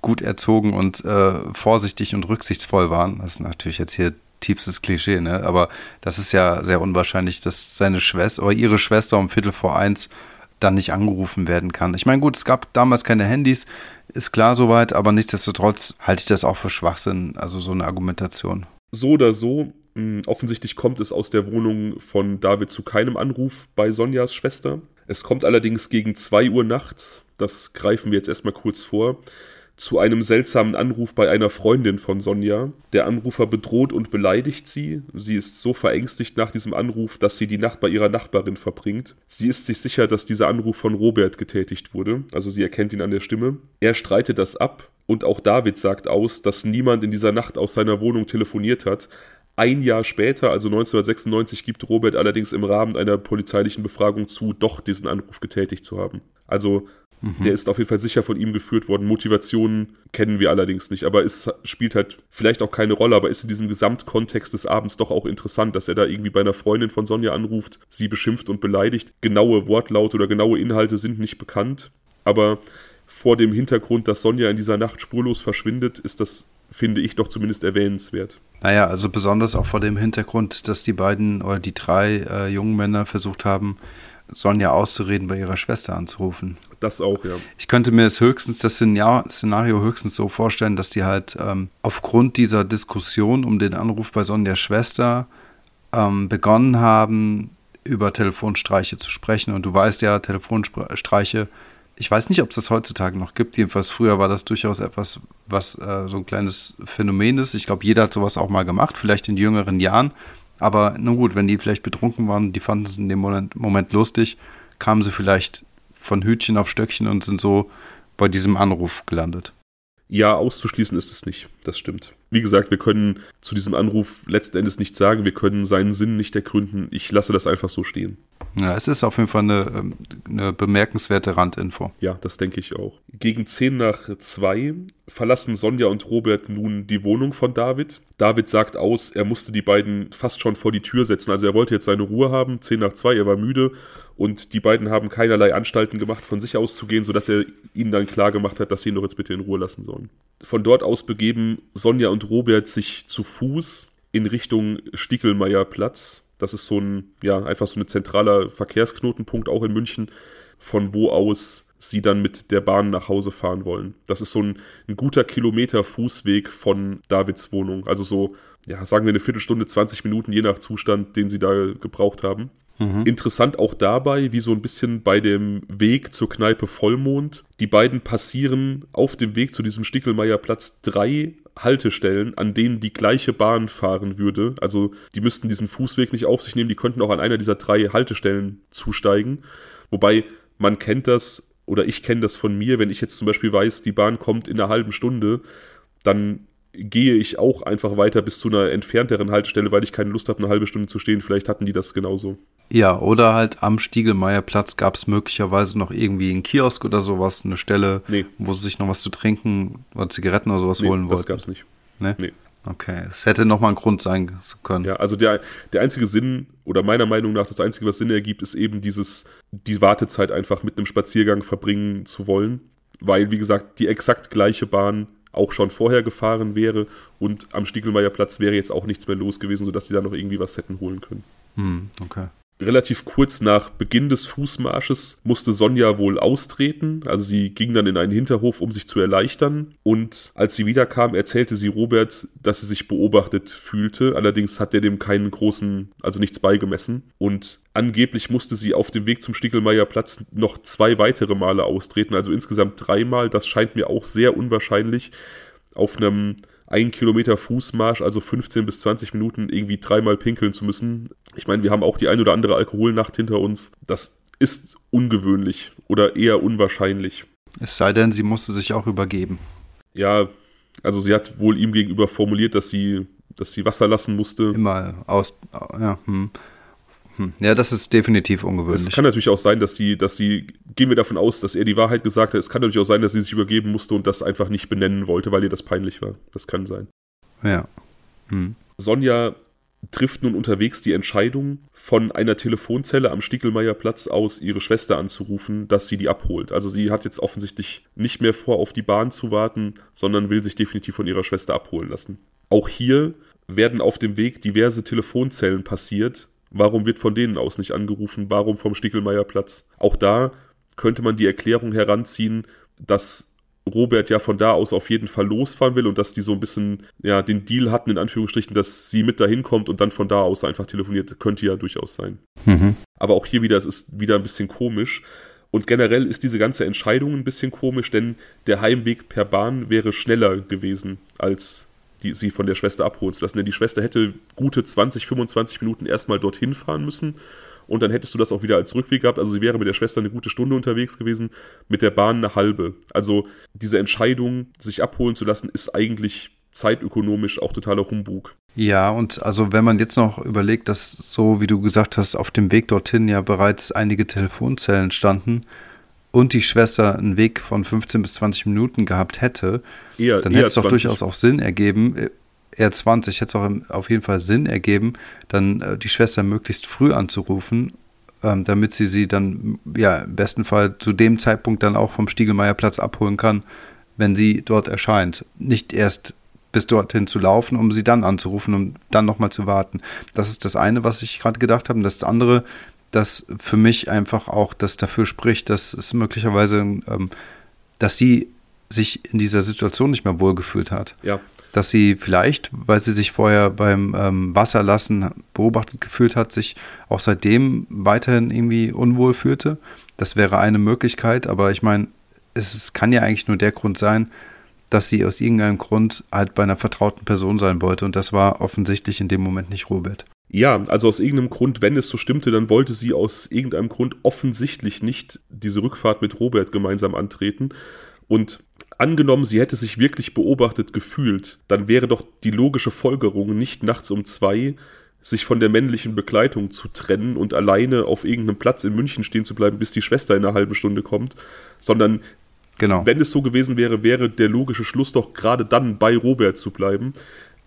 gut erzogen und äh, vorsichtig und rücksichtsvoll waren. Das ist natürlich jetzt hier tiefstes Klischee, ne? Aber das ist ja sehr unwahrscheinlich, dass seine Schwester oder ihre Schwester um Viertel vor eins dann nicht angerufen werden kann. Ich meine, gut, es gab damals keine Handys, ist klar soweit, aber nichtsdestotrotz halte ich das auch für Schwachsinn, also so eine Argumentation. So oder so, offensichtlich kommt es aus der Wohnung von David zu keinem Anruf bei Sonjas Schwester. Es kommt allerdings gegen 2 Uhr nachts, das greifen wir jetzt erstmal kurz vor, zu einem seltsamen Anruf bei einer Freundin von Sonja. Der Anrufer bedroht und beleidigt sie. Sie ist so verängstigt nach diesem Anruf, dass sie die Nacht bei ihrer Nachbarin verbringt. Sie ist sich sicher, dass dieser Anruf von Robert getätigt wurde, also sie erkennt ihn an der Stimme. Er streitet das ab und auch David sagt aus, dass niemand in dieser Nacht aus seiner Wohnung telefoniert hat, ein Jahr später, also 1996, gibt Robert allerdings im Rahmen einer polizeilichen Befragung zu, doch diesen Anruf getätigt zu haben. Also mhm. der ist auf jeden Fall sicher von ihm geführt worden. Motivationen kennen wir allerdings nicht, aber es spielt halt vielleicht auch keine Rolle, aber ist in diesem Gesamtkontext des Abends doch auch interessant, dass er da irgendwie bei einer Freundin von Sonja anruft, sie beschimpft und beleidigt. Genaue Wortlaute oder genaue Inhalte sind nicht bekannt, aber vor dem Hintergrund, dass Sonja in dieser Nacht spurlos verschwindet, ist das, finde ich, doch zumindest erwähnenswert. Naja, also besonders auch vor dem Hintergrund, dass die beiden oder die drei äh, jungen Männer versucht haben, Sonja auszureden, bei ihrer Schwester anzurufen. Das auch, ja. Ich könnte mir das höchstens, das Szenario höchstens so vorstellen, dass die halt ähm, aufgrund dieser Diskussion um den Anruf bei Sonjas Schwester ähm, begonnen haben, über Telefonstreiche zu sprechen. Und du weißt ja, Telefonstreiche ich weiß nicht, ob es das heutzutage noch gibt. Jedenfalls früher war das durchaus etwas, was äh, so ein kleines Phänomen ist. Ich glaube, jeder hat sowas auch mal gemacht, vielleicht in jüngeren Jahren. Aber nun gut, wenn die vielleicht betrunken waren, die fanden es in dem Moment, Moment lustig, kamen sie vielleicht von Hütchen auf Stöckchen und sind so bei diesem Anruf gelandet. Ja, auszuschließen ist es nicht. Das stimmt. Wie gesagt, wir können zu diesem Anruf letzten Endes nichts sagen. Wir können seinen Sinn nicht ergründen. Ich lasse das einfach so stehen. Ja, es ist auf jeden Fall eine, ähm, eine bemerkenswerte Randinfo. Ja, das denke ich auch. Gegen 10 nach 2 verlassen Sonja und Robert nun die Wohnung von David. David sagt aus, er musste die beiden fast schon vor die Tür setzen. Also er wollte jetzt seine Ruhe haben. 10 nach 2, er war müde und die beiden haben keinerlei Anstalten gemacht, von sich aus zu gehen, sodass er ihnen dann klar gemacht hat, dass sie ihn doch jetzt bitte in Ruhe lassen sollen. Von dort aus begeben Sonja und Robert sich zu Fuß in Richtung Stiegelmeier Platz. Das ist so ein, ja, einfach so ein zentraler Verkehrsknotenpunkt auch in München, von wo aus sie dann mit der Bahn nach Hause fahren wollen. Das ist so ein, ein guter Kilometer Fußweg von Davids Wohnung. Also so, ja, sagen wir eine Viertelstunde, 20 Minuten, je nach Zustand, den sie da gebraucht haben. Mhm. Interessant auch dabei, wie so ein bisschen bei dem Weg zur Kneipe Vollmond. Die beiden passieren auf dem Weg zu diesem Stickelmeierplatz drei Haltestellen, an denen die gleiche Bahn fahren würde. Also die müssten diesen Fußweg nicht auf sich nehmen, die könnten auch an einer dieser drei Haltestellen zusteigen. Wobei man kennt das, oder ich kenne das von mir, wenn ich jetzt zum Beispiel weiß, die Bahn kommt in einer halben Stunde, dann gehe ich auch einfach weiter bis zu einer entfernteren Haltestelle, weil ich keine Lust habe, eine halbe Stunde zu stehen. Vielleicht hatten die das genauso. Ja, oder halt am Stiegelmeierplatz gab es möglicherweise noch irgendwie einen Kiosk oder sowas, eine Stelle, nee. wo sie sich noch was zu trinken oder Zigaretten oder sowas nee, holen wollten. Das gab es nicht. Nee? nee. Okay, es hätte nochmal ein Grund sein können. Ja, also der, der einzige Sinn, oder meiner Meinung nach das einzige, was Sinn ergibt, ist eben dieses, die Wartezeit einfach mit einem Spaziergang verbringen zu wollen. Weil, wie gesagt, die exakt gleiche Bahn auch schon vorher gefahren wäre und am Stiegelmeierplatz wäre jetzt auch nichts mehr los gewesen, sodass sie da noch irgendwie was hätten holen können. Hm, okay. Relativ kurz nach Beginn des Fußmarsches musste Sonja wohl austreten. Also sie ging dann in einen Hinterhof, um sich zu erleichtern. Und als sie wiederkam, erzählte sie Robert, dass sie sich beobachtet fühlte. Allerdings hat er dem keinen großen, also nichts beigemessen. Und angeblich musste sie auf dem Weg zum Stickelmeierplatz noch zwei weitere Male austreten. Also insgesamt dreimal. Das scheint mir auch sehr unwahrscheinlich auf einem ein Kilometer Fußmarsch, also 15 bis 20 Minuten irgendwie dreimal pinkeln zu müssen. Ich meine, wir haben auch die ein oder andere Alkoholnacht hinter uns. Das ist ungewöhnlich oder eher unwahrscheinlich. Es sei denn, sie musste sich auch übergeben. Ja, also sie hat wohl ihm gegenüber formuliert, dass sie, dass sie Wasser lassen musste. Immer aus, ja, hm. Hm. Ja, das ist definitiv ungewöhnlich. Es kann natürlich auch sein, dass sie, dass sie, gehen wir davon aus, dass er die Wahrheit gesagt hat. Es kann natürlich auch sein, dass sie sich übergeben musste und das einfach nicht benennen wollte, weil ihr das peinlich war. Das kann sein. Ja. Hm. Sonja trifft nun unterwegs die Entscheidung, von einer Telefonzelle am Stiegelmeierplatz aus ihre Schwester anzurufen, dass sie die abholt. Also sie hat jetzt offensichtlich nicht mehr vor, auf die Bahn zu warten, sondern will sich definitiv von ihrer Schwester abholen lassen. Auch hier werden auf dem Weg diverse Telefonzellen passiert, Warum wird von denen aus nicht angerufen? Warum vom Stickelmeierplatz? Auch da könnte man die Erklärung heranziehen, dass Robert ja von da aus auf jeden Fall losfahren will und dass die so ein bisschen ja den Deal hatten in Anführungsstrichen, dass sie mit dahin kommt und dann von da aus einfach telefoniert, könnte ja durchaus sein. Mhm. Aber auch hier wieder, es ist wieder ein bisschen komisch. Und generell ist diese ganze Entscheidung ein bisschen komisch, denn der Heimweg per Bahn wäre schneller gewesen als die, sie von der Schwester abholen zu lassen. Denn die Schwester hätte gute 20, 25 Minuten erstmal dorthin fahren müssen und dann hättest du das auch wieder als Rückweg gehabt. Also sie wäre mit der Schwester eine gute Stunde unterwegs gewesen, mit der Bahn eine halbe. Also diese Entscheidung, sich abholen zu lassen, ist eigentlich zeitökonomisch auch totaler Humbug. Ja, und also wenn man jetzt noch überlegt, dass so, wie du gesagt hast, auf dem Weg dorthin ja bereits einige Telefonzellen standen, und die Schwester einen Weg von 15 bis 20 Minuten gehabt hätte, eher, dann hätte es doch durchaus auch Sinn ergeben, äh, eher 20, hätte es auch auf jeden Fall Sinn ergeben, dann äh, die Schwester möglichst früh anzurufen, ähm, damit sie sie dann ja im besten Fall zu dem Zeitpunkt dann auch vom Stiegelmeierplatz abholen kann, wenn sie dort erscheint. Nicht erst bis dorthin zu laufen, um sie dann anzurufen, um dann nochmal zu warten. Das ist das eine, was ich gerade gedacht habe. Und das andere, das für mich einfach auch das dafür spricht, dass es möglicherweise, ähm, dass sie sich in dieser Situation nicht mehr wohlgefühlt hat. Ja. Dass sie vielleicht, weil sie sich vorher beim ähm, Wasserlassen beobachtet gefühlt hat, sich auch seitdem weiterhin irgendwie unwohl fühlte. Das wäre eine Möglichkeit, aber ich meine, es, es kann ja eigentlich nur der Grund sein, dass sie aus irgendeinem Grund halt bei einer vertrauten Person sein wollte und das war offensichtlich in dem Moment nicht Robert. Ja, also aus irgendeinem Grund, wenn es so stimmte, dann wollte sie aus irgendeinem Grund offensichtlich nicht diese Rückfahrt mit Robert gemeinsam antreten. Und angenommen, sie hätte sich wirklich beobachtet gefühlt, dann wäre doch die logische Folgerung, nicht nachts um zwei sich von der männlichen Begleitung zu trennen und alleine auf irgendeinem Platz in München stehen zu bleiben, bis die Schwester in einer halben Stunde kommt, sondern genau. wenn es so gewesen wäre, wäre der logische Schluss doch gerade dann bei Robert zu bleiben.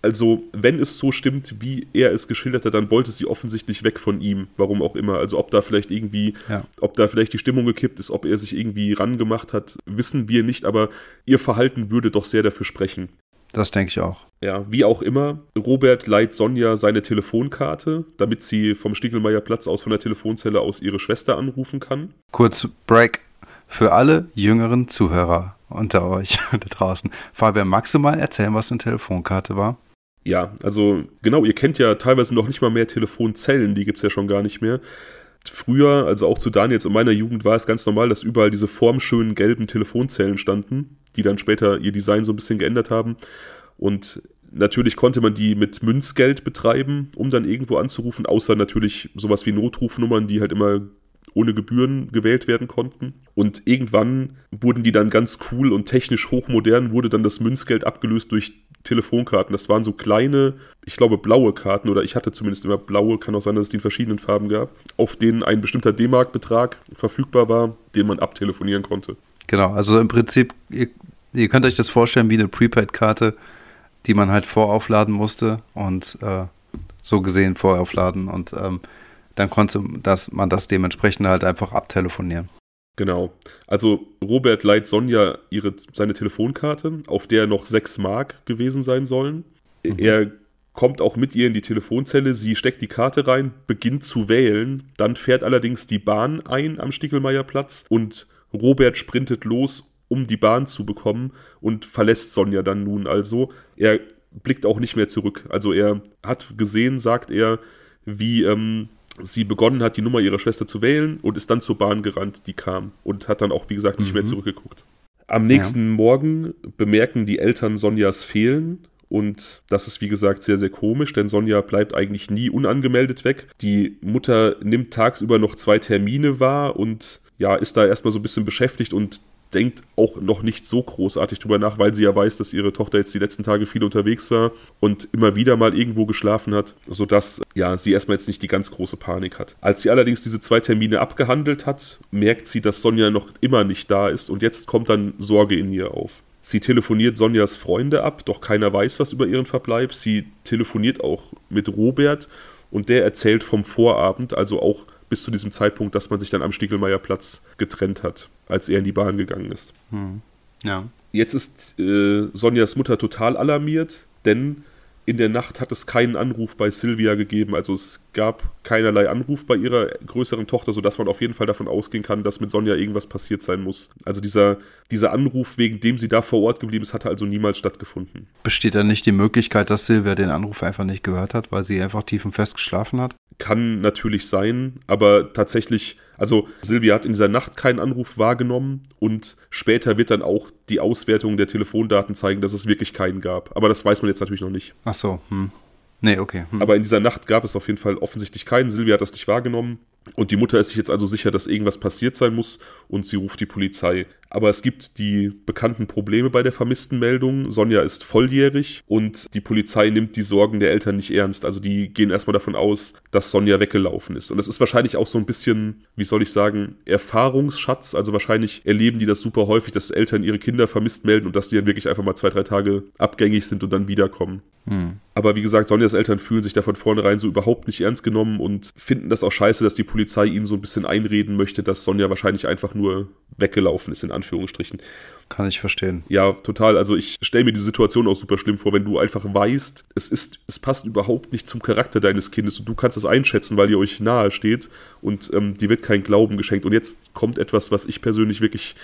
Also, wenn es so stimmt, wie er es geschildert hat, dann wollte sie offensichtlich weg von ihm, warum auch immer. Also, ob da vielleicht irgendwie, ja. ob da vielleicht die Stimmung gekippt ist, ob er sich irgendwie rangemacht hat, wissen wir nicht, aber ihr Verhalten würde doch sehr dafür sprechen. Das denke ich auch. Ja, wie auch immer, Robert leiht Sonja seine Telefonkarte, damit sie vom Stiegelmeierplatz aus von der Telefonzelle aus ihre Schwester anrufen kann. Kurz Break für alle jüngeren Zuhörer unter euch da draußen. Fabian, magst du mal erzählen, was eine Telefonkarte war? Ja, also genau, ihr kennt ja teilweise noch nicht mal mehr Telefonzellen, die gibt es ja schon gar nicht mehr. Früher, also auch zu Daniels und meiner Jugend, war es ganz normal, dass überall diese formschönen gelben Telefonzellen standen, die dann später ihr Design so ein bisschen geändert haben. Und natürlich konnte man die mit Münzgeld betreiben, um dann irgendwo anzurufen, außer natürlich sowas wie Notrufnummern, die halt immer ohne Gebühren gewählt werden konnten. Und irgendwann wurden die dann ganz cool und technisch hochmodern, wurde dann das Münzgeld abgelöst durch Telefonkarten. Das waren so kleine, ich glaube blaue Karten oder ich hatte zumindest immer blaue, kann auch sein, dass es die in verschiedenen Farben gab, auf denen ein bestimmter D-Mark-Betrag verfügbar war, den man abtelefonieren konnte. Genau, also im Prinzip, ihr, ihr könnt euch das vorstellen wie eine Prepaid-Karte, die man halt voraufladen musste und äh, so gesehen voraufladen und ähm, dann konnte das, man das dementsprechend halt einfach abtelefonieren. Genau. Also Robert leiht Sonja ihre, seine Telefonkarte, auf der noch sechs Mark gewesen sein sollen. Mhm. Er kommt auch mit ihr in die Telefonzelle, sie steckt die Karte rein, beginnt zu wählen, dann fährt allerdings die Bahn ein am Stickelmeierplatz und Robert sprintet los, um die Bahn zu bekommen und verlässt Sonja dann nun also. Er blickt auch nicht mehr zurück. Also er hat gesehen, sagt er, wie ähm, sie begonnen hat, die Nummer ihrer Schwester zu wählen und ist dann zur Bahn gerannt, die kam und hat dann auch, wie gesagt, nicht mhm. mehr zurückgeguckt. Am nächsten ja. Morgen bemerken die Eltern Sonjas Fehlen und das ist, wie gesagt, sehr, sehr komisch, denn Sonja bleibt eigentlich nie unangemeldet weg. Die Mutter nimmt tagsüber noch zwei Termine wahr und ja, ist da erstmal so ein bisschen beschäftigt und denkt auch noch nicht so großartig drüber nach, weil sie ja weiß, dass ihre Tochter jetzt die letzten Tage viel unterwegs war und immer wieder mal irgendwo geschlafen hat, sodass ja, sie erstmal jetzt nicht die ganz große Panik hat. Als sie allerdings diese zwei Termine abgehandelt hat, merkt sie, dass Sonja noch immer nicht da ist und jetzt kommt dann Sorge in ihr auf. Sie telefoniert Sonjas Freunde ab, doch keiner weiß was über ihren Verbleib. Sie telefoniert auch mit Robert und der erzählt vom Vorabend, also auch bis zu diesem Zeitpunkt, dass man sich dann am Stiegelmeierplatz getrennt hat, als er in die Bahn gegangen ist. Hm. Ja. Jetzt ist äh, Sonjas Mutter total alarmiert, denn in der Nacht hat es keinen Anruf bei Silvia gegeben. Also es gab keinerlei Anruf bei ihrer größeren Tochter, sodass man auf jeden Fall davon ausgehen kann, dass mit Sonja irgendwas passiert sein muss. Also dieser, dieser Anruf, wegen dem sie da vor Ort geblieben ist, hatte also niemals stattgefunden. Besteht da nicht die Möglichkeit, dass Silvia den Anruf einfach nicht gehört hat, weil sie einfach tief und fest geschlafen hat? Kann natürlich sein, aber tatsächlich also Silvia hat in dieser Nacht keinen Anruf wahrgenommen und später wird dann auch die Auswertung der Telefondaten zeigen, dass es wirklich keinen gab. Aber das weiß man jetzt natürlich noch nicht. Ach so, hm. Nee, okay. Hm. Aber in dieser Nacht gab es auf jeden Fall offensichtlich keinen. Silvia hat das nicht wahrgenommen. Und die Mutter ist sich jetzt also sicher, dass irgendwas passiert sein muss und sie ruft die Polizei. Aber es gibt die bekannten Probleme bei der vermissten Meldung. Sonja ist volljährig und die Polizei nimmt die Sorgen der Eltern nicht ernst. Also die gehen erstmal davon aus, dass Sonja weggelaufen ist. Und das ist wahrscheinlich auch so ein bisschen, wie soll ich sagen, Erfahrungsschatz. Also wahrscheinlich erleben die das super häufig, dass Eltern ihre Kinder vermisst melden und dass die dann wirklich einfach mal zwei, drei Tage abgängig sind und dann wiederkommen. Hm. Aber wie gesagt, Sonjas Eltern fühlen sich da von vornherein so überhaupt nicht ernst genommen und finden das auch scheiße, dass die Polizei ihnen so ein bisschen einreden möchte, dass Sonja wahrscheinlich einfach nur weggelaufen ist, in Anführungsstrichen. Kann ich verstehen. Ja, total. Also ich stelle mir die Situation auch super schlimm vor, wenn du einfach weißt, es ist, es passt überhaupt nicht zum Charakter deines Kindes und du kannst es einschätzen, weil ihr euch nahe steht und ähm, die wird kein Glauben geschenkt. Und jetzt kommt etwas, was ich persönlich wirklich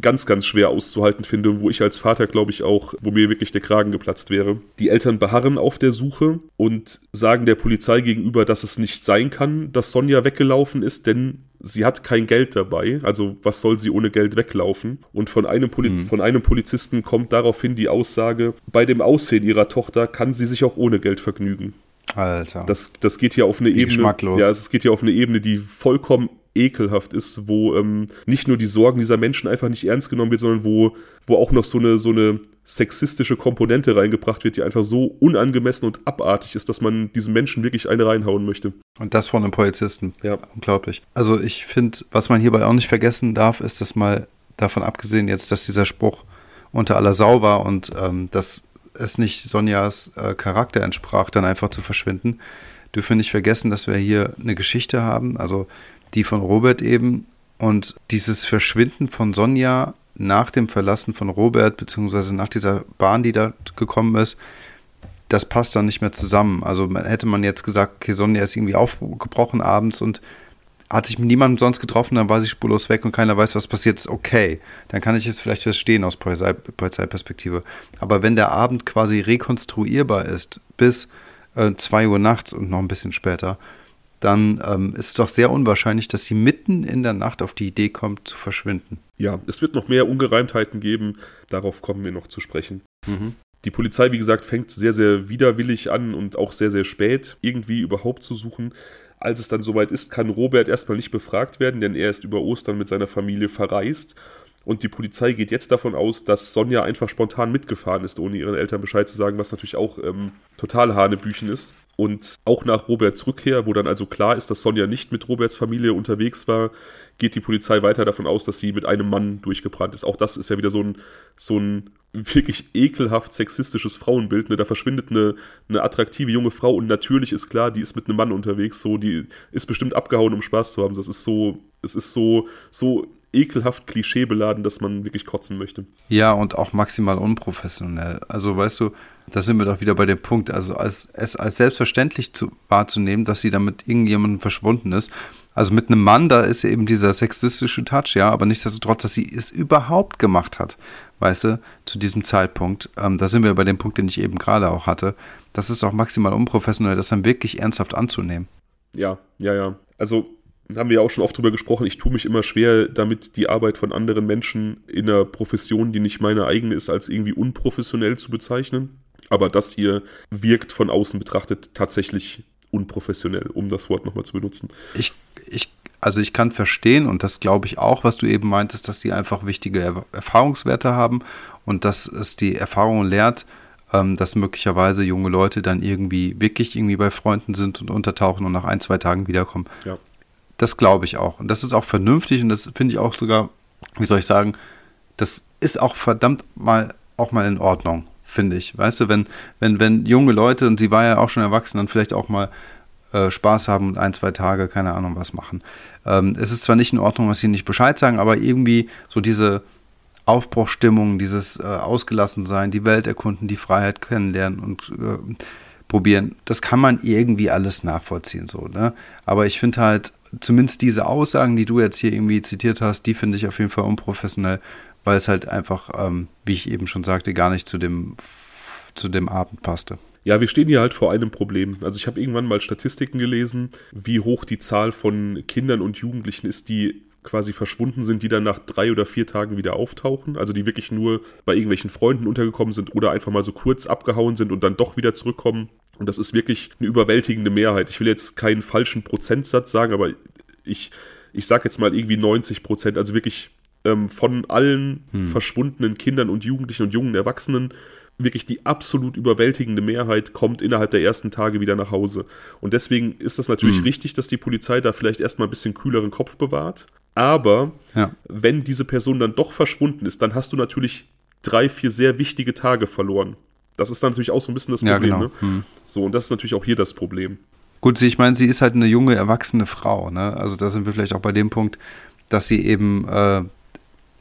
ganz, ganz schwer auszuhalten finde, wo ich als Vater, glaube ich, auch, wo mir wirklich der Kragen geplatzt wäre. Die Eltern beharren auf der Suche und sagen der Polizei gegenüber, dass es nicht sein kann, dass Sonja weggelaufen ist, denn sie hat kein Geld dabei. Also was soll sie ohne Geld weglaufen? Und von einem, Poli mhm. von einem Polizisten kommt daraufhin die Aussage, bei dem Aussehen ihrer Tochter kann sie sich auch ohne Geld vergnügen. Alter. Das, das geht hier auf eine Ebene. Ja, es geht hier auf eine Ebene, die vollkommen ekelhaft ist, wo ähm, nicht nur die Sorgen dieser Menschen einfach nicht ernst genommen wird, sondern wo, wo auch noch so eine, so eine sexistische Komponente reingebracht wird, die einfach so unangemessen und abartig ist, dass man diesen Menschen wirklich eine reinhauen möchte. Und das von einem Polizisten. Ja. Unglaublich. Also ich finde, was man hierbei auch nicht vergessen darf, ist, dass mal davon abgesehen jetzt, dass dieser Spruch unter aller Sau war und ähm, dass es nicht Sonjas äh, Charakter entsprach, dann einfach zu verschwinden, dürfen wir nicht vergessen, dass wir hier eine Geschichte haben, also die von Robert eben und dieses Verschwinden von Sonja nach dem Verlassen von Robert, beziehungsweise nach dieser Bahn, die da gekommen ist, das passt dann nicht mehr zusammen. Also hätte man jetzt gesagt, okay, Sonja ist irgendwie aufgebrochen abends und hat sich mit niemandem sonst getroffen, dann war sie spurlos weg und keiner weiß, was passiert ist, okay. Dann kann ich es vielleicht verstehen aus Polizei, Polizeiperspektive. Aber wenn der Abend quasi rekonstruierbar ist bis äh, 2 Uhr nachts und noch ein bisschen später, dann ähm, ist es doch sehr unwahrscheinlich, dass sie mitten in der Nacht auf die Idee kommt, zu verschwinden. Ja, es wird noch mehr Ungereimtheiten geben, darauf kommen wir noch zu sprechen. Die Polizei, wie gesagt, fängt sehr, sehr widerwillig an und auch sehr, sehr spät irgendwie überhaupt zu suchen. Als es dann soweit ist, kann Robert erstmal nicht befragt werden, denn er ist über Ostern mit seiner Familie verreist. Und die Polizei geht jetzt davon aus, dass Sonja einfach spontan mitgefahren ist, ohne ihren Eltern Bescheid zu sagen, was natürlich auch ähm, total Hanebüchen ist. Und auch nach Roberts Rückkehr, wo dann also klar ist, dass Sonja nicht mit Roberts Familie unterwegs war, geht die Polizei weiter davon aus, dass sie mit einem Mann durchgebrannt ist. Auch das ist ja wieder so ein, so ein wirklich ekelhaft sexistisches Frauenbild. Ne? Da verschwindet eine, eine attraktive junge Frau und natürlich ist klar, die ist mit einem Mann unterwegs. So, die ist bestimmt abgehauen, um Spaß zu haben. Das ist so, es ist so, so ekelhaft klischeebeladen, dass man wirklich kotzen möchte. Ja, und auch maximal unprofessionell. Also weißt du, da sind wir doch wieder bei dem Punkt, also als, es als selbstverständlich zu, wahrzunehmen, dass sie da mit irgendjemandem verschwunden ist. Also mit einem Mann, da ist eben dieser sexistische Touch, ja, aber nichtsdestotrotz, dass sie es überhaupt gemacht hat, weißt du, zu diesem Zeitpunkt. Ähm, da sind wir bei dem Punkt, den ich eben gerade auch hatte. Das ist auch maximal unprofessionell, das dann wirklich ernsthaft anzunehmen. Ja, ja, ja. Also haben wir ja auch schon oft drüber gesprochen, ich tue mich immer schwer damit, die Arbeit von anderen Menschen in einer Profession, die nicht meine eigene ist, als irgendwie unprofessionell zu bezeichnen. Aber das hier wirkt von außen betrachtet tatsächlich unprofessionell, um das Wort nochmal zu benutzen. Ich, ich, also ich kann verstehen und das glaube ich auch, was du eben meintest, dass die einfach wichtige er Erfahrungswerte haben und dass es die Erfahrung lehrt, ähm, dass möglicherweise junge Leute dann irgendwie wirklich irgendwie bei Freunden sind und untertauchen und nach ein, zwei Tagen wiederkommen. Ja. Das glaube ich auch. Und das ist auch vernünftig und das finde ich auch sogar, wie soll ich sagen, das ist auch verdammt mal auch mal in Ordnung, finde ich. Weißt du, wenn, wenn, wenn junge Leute, und sie war ja auch schon erwachsen, dann vielleicht auch mal äh, Spaß haben und ein, zwei Tage, keine Ahnung, was machen. Ähm, es ist zwar nicht in Ordnung, was sie nicht Bescheid sagen, aber irgendwie so diese Aufbruchstimmung, dieses äh, Ausgelassensein, die Welt erkunden, die Freiheit kennenlernen und äh, probieren, das kann man irgendwie alles nachvollziehen, so, ne? Aber ich finde halt, zumindest diese Aussagen, die du jetzt hier irgendwie zitiert hast, die finde ich auf jeden Fall unprofessionell, weil es halt einfach, ähm, wie ich eben schon sagte, gar nicht zu dem, zu dem Abend passte. Ja, wir stehen hier halt vor einem Problem. Also ich habe irgendwann mal Statistiken gelesen, wie hoch die Zahl von Kindern und Jugendlichen ist, die quasi verschwunden sind, die dann nach drei oder vier Tagen wieder auftauchen. Also die wirklich nur bei irgendwelchen Freunden untergekommen sind oder einfach mal so kurz abgehauen sind und dann doch wieder zurückkommen. Und das ist wirklich eine überwältigende Mehrheit. Ich will jetzt keinen falschen Prozentsatz sagen, aber ich, ich sage jetzt mal irgendwie 90 Prozent. Also wirklich ähm, von allen verschwundenen Kindern und Jugendlichen und jungen Erwachsenen wirklich die absolut überwältigende Mehrheit kommt innerhalb der ersten Tage wieder nach Hause. Und deswegen ist das natürlich richtig, dass die Polizei da vielleicht erstmal ein bisschen kühleren Kopf bewahrt. Aber Ja. wenn diese Person dann doch verschwunden ist, dann hast du natürlich drei, vier sehr wichtige Tage verloren. Das ist dann natürlich auch so ein bisschen das Ja, Problem. genau. Ne? Hm. So, und das ist natürlich auch hier das Problem. Gut, sie- ich meine, sie ist halt eine junge, erwachsene Frau. Ne? Also da sind wir vielleicht auch bei dem Punkt, dass sie eben äh,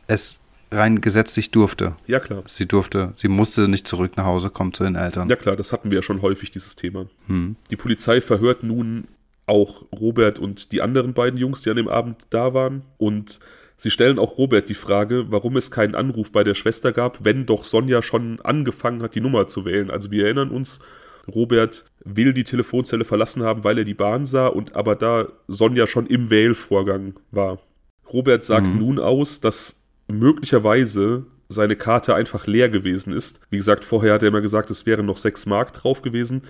es rein gesetzlich durfte. Ja, klar. Sie durfte, sie musste nicht zurück nach Hause kommen zu den Eltern. Ja, klar, das hatten wir ja schon häufig, dieses Thema. Hm. Die Polizei verhört nun auch Robert und die anderen beiden Jungs, die an dem Abend da waren. Und sie stellen auch Robert die Frage, warum es keinen Anruf bei der Schwester gab, wenn doch Sonja schon angefangen hat, die Nummer zu wählen. Also wir erinnern uns, Robert will die Telefonzelle verlassen haben, weil er die Bahn sah und aber da Sonja schon im Wählvorgang war. Robert sagt Mhm. nun aus, dass möglicherweise seine Karte einfach leer gewesen ist. Wie gesagt, vorher hat er immer gesagt, es wären noch sechs Mark drauf gewesen.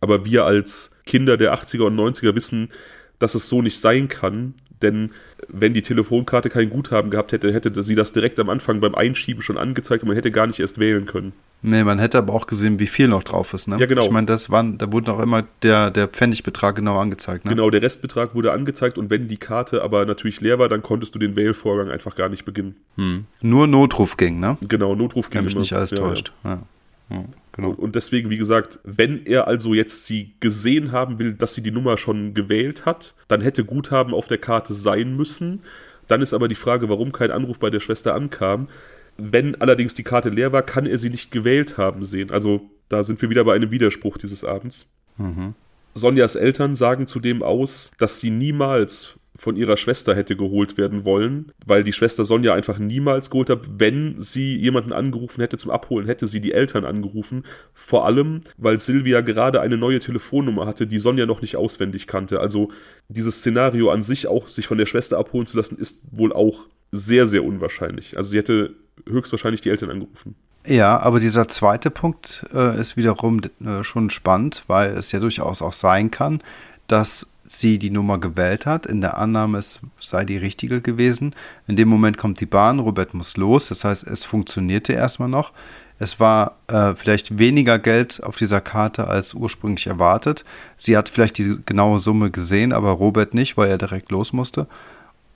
Aber wir als Kinder der 80er und 90er wissen, dass es so nicht sein kann. Denn wenn die Telefonkarte kein Guthaben gehabt hätte, hätte sie das direkt am Anfang beim Einschieben schon angezeigt und man hätte gar nicht erst wählen können. Nee, man hätte aber auch gesehen, wie viel noch drauf ist, ne? Ja, genau. Ich meine, das waren, da wurde auch immer der, der Pfennigbetrag genau angezeigt, ne? Genau, der Restbetrag wurde angezeigt und wenn die Karte aber natürlich leer war, dann konntest du den Wählvorgang einfach gar nicht beginnen. Hm. Nur Notruf ging, ne? Genau, Notruf ging Wenn mich nicht alles Ja, täuscht. Ja. Ja, genau. Und, und deswegen, wie gesagt, wenn er also jetzt sie gesehen haben will, dass sie die Nummer schon gewählt hat, dann hätte Guthaben auf der Karte sein müssen. Dann ist aber die Frage, warum kein Anruf bei der Schwester ankam. Wenn allerdings die Karte leer war, kann er sie nicht gewählt haben sehen. Also da sind wir wieder bei einem Widerspruch dieses Abends. Sonjas Eltern sagen zudem aus, dass sie niemals von ihrer Schwester hätte geholt werden wollen, weil die Schwester Sonja einfach niemals geholt hat. Wenn sie jemanden angerufen hätte zum Abholen, hätte sie die Eltern angerufen. Vor allem, weil Silvia gerade eine neue Telefonnummer hatte, die Sonja noch nicht auswendig kannte. Also dieses Szenario an sich auch, sich von der Schwester abholen zu lassen, ist wohl auch sehr, sehr unwahrscheinlich. Also sie hätte höchstwahrscheinlich die Eltern angerufen. Ja, aber dieser zweite Punkt äh, ist wiederum äh, schon spannend, weil es ja durchaus auch sein kann, dass sie die Nummer gewählt hat, in der Annahme, es sei die richtige gewesen. In dem Moment kommt die Bahn, Robert muss los, das heißt, es funktionierte erstmal noch. Es war äh, vielleicht weniger Geld auf dieser Karte als ursprünglich erwartet. Sie hat vielleicht die genaue Summe gesehen, aber Robert nicht, weil er direkt los musste.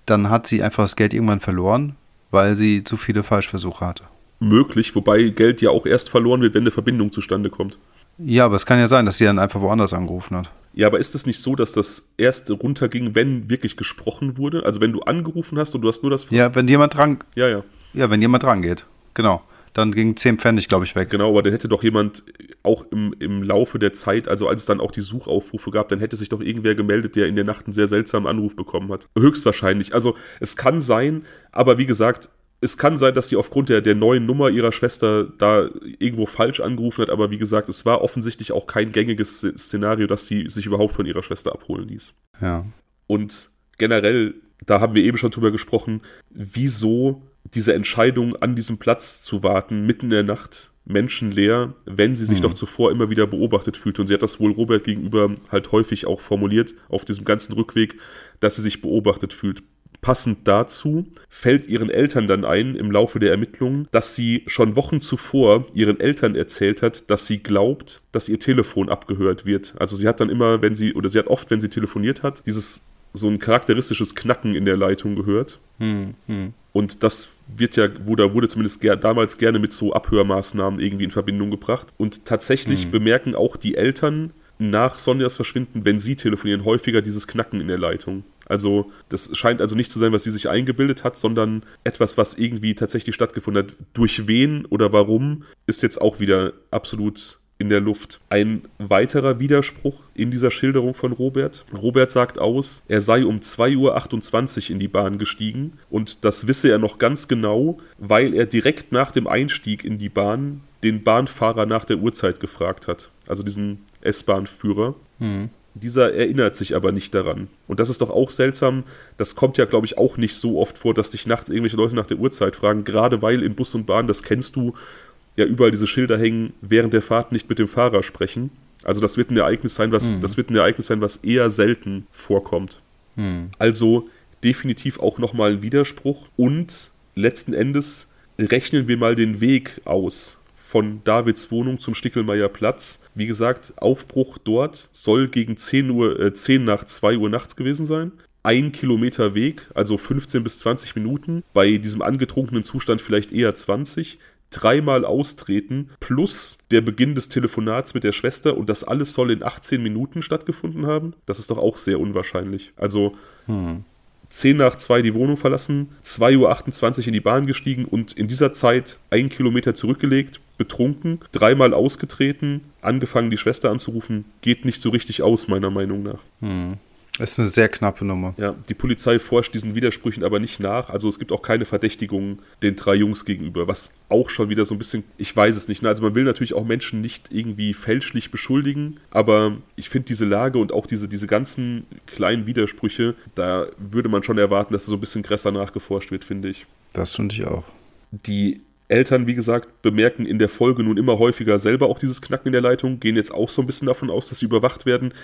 Dann hat sie einfach das Geld irgendwann verloren, weil sie zu viele Falschversuche hatte. Möglich, wobei Geld ja auch erst verloren wird, wenn eine Verbindung zustande kommt. Ja, aber es kann ja sein, dass sie dann einfach woanders angerufen hat. Ja, aber ist es nicht so, dass das erst runterging, wenn wirklich gesprochen wurde? Also wenn du angerufen hast und du hast nur das... Ja, wenn jemand dran, ja, ja. ja, wenn jemand dran geht. Genau. Dann ging 10 Pfennig, glaube ich, weg. Genau, aber dann hätte doch jemand auch im, im Laufe der Zeit, also als es dann auch die Suchaufrufe gab, dann hätte sich doch irgendwer gemeldet, der in der Nacht einen sehr seltsamen Anruf bekommen hat. Höchstwahrscheinlich. Also es kann sein, aber wie gesagt, es kann sein, dass sie aufgrund der, der neuen Nummer ihrer Schwester da irgendwo falsch angerufen hat, aber wie gesagt, es war offensichtlich auch kein gängiges Szenario, dass sie sich überhaupt von ihrer Schwester abholen ließ. Ja. Und generell, da haben wir eben schon drüber gesprochen, wieso diese Entscheidung, an diesem Platz zu warten, mitten in der Nacht, menschenleer, wenn sie sich Mhm. doch zuvor immer wieder beobachtet fühlte. Und sie hat das wohl Robert gegenüber halt häufig auch formuliert, auf diesem ganzen Rückweg, dass sie sich beobachtet fühlt. Passend dazu fällt ihren Eltern dann ein im Laufe der Ermittlungen, dass sie schon Wochen zuvor ihren Eltern erzählt hat, dass sie glaubt, dass ihr Telefon abgehört wird. Also sie hat dann immer, wenn sie, oder sie hat oft, wenn sie telefoniert hat, dieses so ein charakteristisches Knacken in der Leitung gehört. Hm, hm. Und das wird ja, wurde, wurde zumindest ger damals gerne mit so Abhörmaßnahmen irgendwie in Verbindung gebracht. Und tatsächlich Mhm. bemerken auch die Eltern nach Sonjas Verschwinden, wenn sie telefonieren, häufiger dieses Knacken in der Leitung. Also das scheint also nicht zu sein, was sie sich eingebildet hat, sondern etwas, was irgendwie tatsächlich stattgefunden hat. Durch wen oder warum ist jetzt auch wieder absolut in der Luft. Ein weiterer Widerspruch in dieser Schilderung von Robert. Robert sagt aus, er sei um 2.28 Uhr in die Bahn gestiegen und das wisse er noch ganz genau, weil er direkt nach dem Einstieg in die Bahn den Bahnfahrer nach der Uhrzeit gefragt hat. Also diesen S-Bahn-Führer. Dieser erinnert sich aber nicht daran. Und das ist doch auch seltsam. Das kommt ja, glaube ich, auch nicht so oft vor, dass dich nachts irgendwelche Leute nach der Uhrzeit fragen. Gerade weil in Bus und Bahn, das kennst du, ja überall diese Schilder hängen, während der Fahrt nicht mit dem Fahrer sprechen. Also das wird ein Ereignis sein, was, das wird ein Ereignis sein, was eher selten vorkommt. Also definitiv auch nochmal ein Widerspruch. Und letzten Endes rechnen wir mal den Weg aus von Davids Wohnung zum Stickelmeier Platz. Wie gesagt, Aufbruch dort soll gegen 10, Uhr, äh, 10 nach 2 Uhr nachts gewesen sein. Ein Kilometer Weg, also 15 bis 20 Minuten. Bei diesem angetrunkenen Zustand vielleicht eher 20 dreimal austreten plus der Beginn des Telefonats mit der Schwester und das alles soll in 18 Minuten stattgefunden haben. Das ist doch auch sehr unwahrscheinlich. Also 10 nach 2 die Wohnung verlassen, 2.28 Uhr in die Bahn gestiegen und in dieser Zeit einen Kilometer zurückgelegt, betrunken, dreimal ausgetreten, angefangen die Schwester anzurufen, geht nicht so richtig aus, meiner Meinung nach. Ist eine sehr knappe Nummer. Ja, die Polizei forscht diesen Widersprüchen aber nicht nach. Also es gibt auch keine Verdächtigungen den drei Jungs gegenüber, was auch schon wieder so ein bisschen, ich weiß es nicht. Ne? Also man will natürlich auch Menschen nicht irgendwie fälschlich beschuldigen, aber ich finde diese Lage und auch diese, diese ganzen kleinen Widersprüche, da würde man schon erwarten, dass da so ein bisschen größer nachgeforscht wird, finde ich. Das finde ich auch. Die Eltern, wie gesagt, bemerken in der Folge nun immer häufiger selber auch dieses Knacken in der Leitung, gehen jetzt auch so ein bisschen davon aus, dass sie überwacht werden.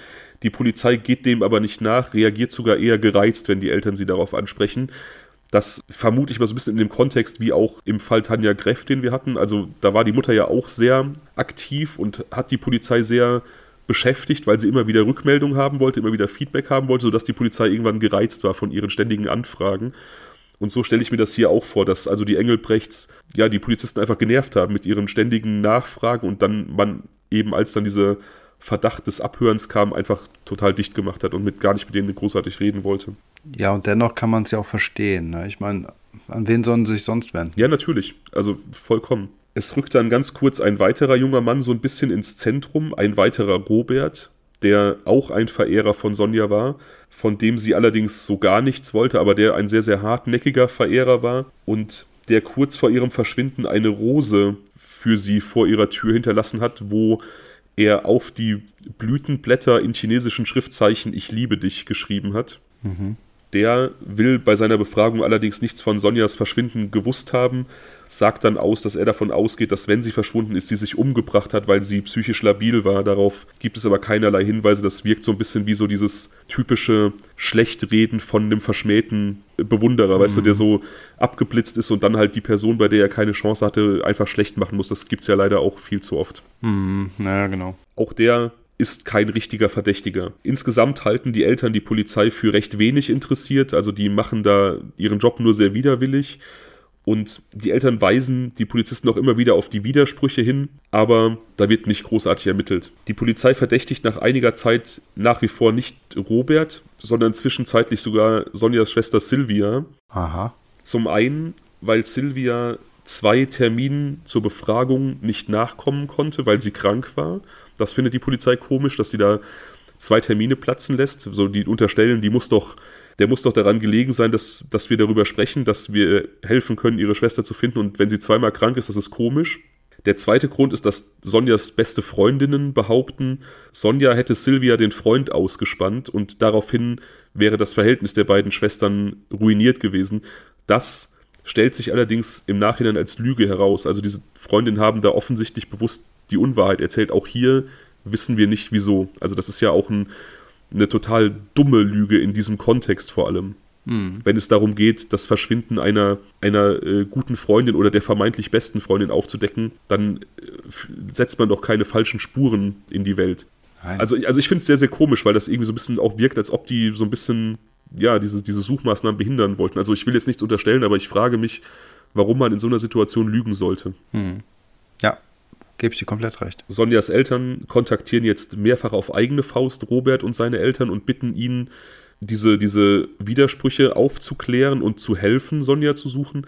Die Polizei geht dem aber nicht nach, reagiert sogar eher gereizt, wenn die Eltern sie darauf ansprechen. Das vermute ich mal so ein bisschen in dem Kontext wie auch im Fall Tanja Greff, den wir hatten. Also da war die Mutter ja auch sehr aktiv und hat die Polizei sehr beschäftigt, weil sie immer wieder Rückmeldung haben wollte, immer wieder Feedback haben wollte, sodass die Polizei irgendwann gereizt war von ihren ständigen Anfragen. Und so stelle ich mir das hier auch vor, dass also die Engelbrechts ja die Polizisten einfach genervt haben mit ihren ständigen Nachfragen und dann man eben als dann dieser Verdacht des Abhörens kam, einfach total dicht gemacht hat und mit gar nicht mit denen großartig reden wollte. Ja, und dennoch kann man es ja auch verstehen. Ne? Ich meine, an wen sollen sie sich sonst wenden? Ja, natürlich. Also vollkommen. Es rückt dann ganz kurz ein weiterer junger Mann so ein bisschen ins Zentrum, ein weiterer Robert, der auch ein Verehrer von Sonja war, von dem sie allerdings so gar nichts wollte, aber der ein sehr, sehr hartnäckiger Verehrer war und der kurz vor ihrem Verschwinden eine Rose für sie vor ihrer Tür hinterlassen hat, wo er auf die Blütenblätter in chinesischen Schriftzeichen Ich liebe dich geschrieben hat. Mhm. Der will bei seiner Befragung allerdings nichts von Sonjas Verschwinden gewusst haben, sagt dann aus, dass er davon ausgeht, dass wenn sie verschwunden ist, sie sich umgebracht hat, weil sie psychisch labil war. Darauf gibt es aber keinerlei Hinweise. Das wirkt so ein bisschen wie so dieses typische Schlechtreden von einem verschmähten Bewunderer, mhm. weißt du, der mhm. so abgeblitzt ist und dann halt die Person, bei der er keine Chance hatte, einfach schlecht machen muss. Das gibt es ja leider auch viel zu oft. Mhm. Naja, genau. Auch der ist kein richtiger Verdächtiger. Insgesamt halten die Eltern die Polizei für recht wenig interessiert, also die machen da ihren Job nur sehr widerwillig. Und die Eltern weisen die Polizisten auch immer wieder auf die Widersprüche hin, aber da wird nicht großartig ermittelt. Die Polizei verdächtigt nach einiger Zeit nach wie vor nicht Robert, sondern zwischenzeitlich sogar Sonjas Schwester Sylvia. Aha. Zum einen, weil Sylvia zwei Terminen zur Befragung nicht nachkommen konnte, weil sie krank war das findet die Polizei komisch, dass sie da zwei Termine platzen lässt. So, die unterstellen, die muss doch, der muss doch daran gelegen sein, dass, dass wir darüber sprechen, dass wir helfen können, ihre Schwester zu finden. Und wenn sie zweimal krank ist, das ist komisch. Der zweite Grund ist, dass Sonjas beste Freundinnen behaupten, Sonja hätte Sylvia den Freund ausgespannt und daraufhin wäre das Verhältnis der beiden Schwestern ruiniert gewesen. Das stellt sich allerdings im Nachhinein als Lüge heraus. Also diese Freundinnen haben da offensichtlich bewusst die Unwahrheit erzählt. Auch hier wissen wir nicht wieso. Also das ist ja auch ein, eine total dumme Lüge in diesem Kontext vor allem. Hm. Wenn es darum geht, das Verschwinden einer, einer äh, guten Freundin oder der vermeintlich besten Freundin aufzudecken, dann äh, setzt man doch keine falschen Spuren in die Welt. Nein. Also, also ich finde es sehr, sehr komisch, weil das irgendwie so ein bisschen auch wirkt, als ob die so ein bisschen, ja, diese, diese Suchmaßnahmen behindern wollten. Also ich will jetzt nichts unterstellen, aber ich frage mich, warum man in so einer Situation lügen sollte. Hm. Ja, Gebe ich dir komplett recht. Sonjas Eltern kontaktieren jetzt mehrfach auf eigene Faust Robert und seine Eltern und bitten ihn, diese, diese Widersprüche aufzuklären und zu helfen, Sonja zu suchen.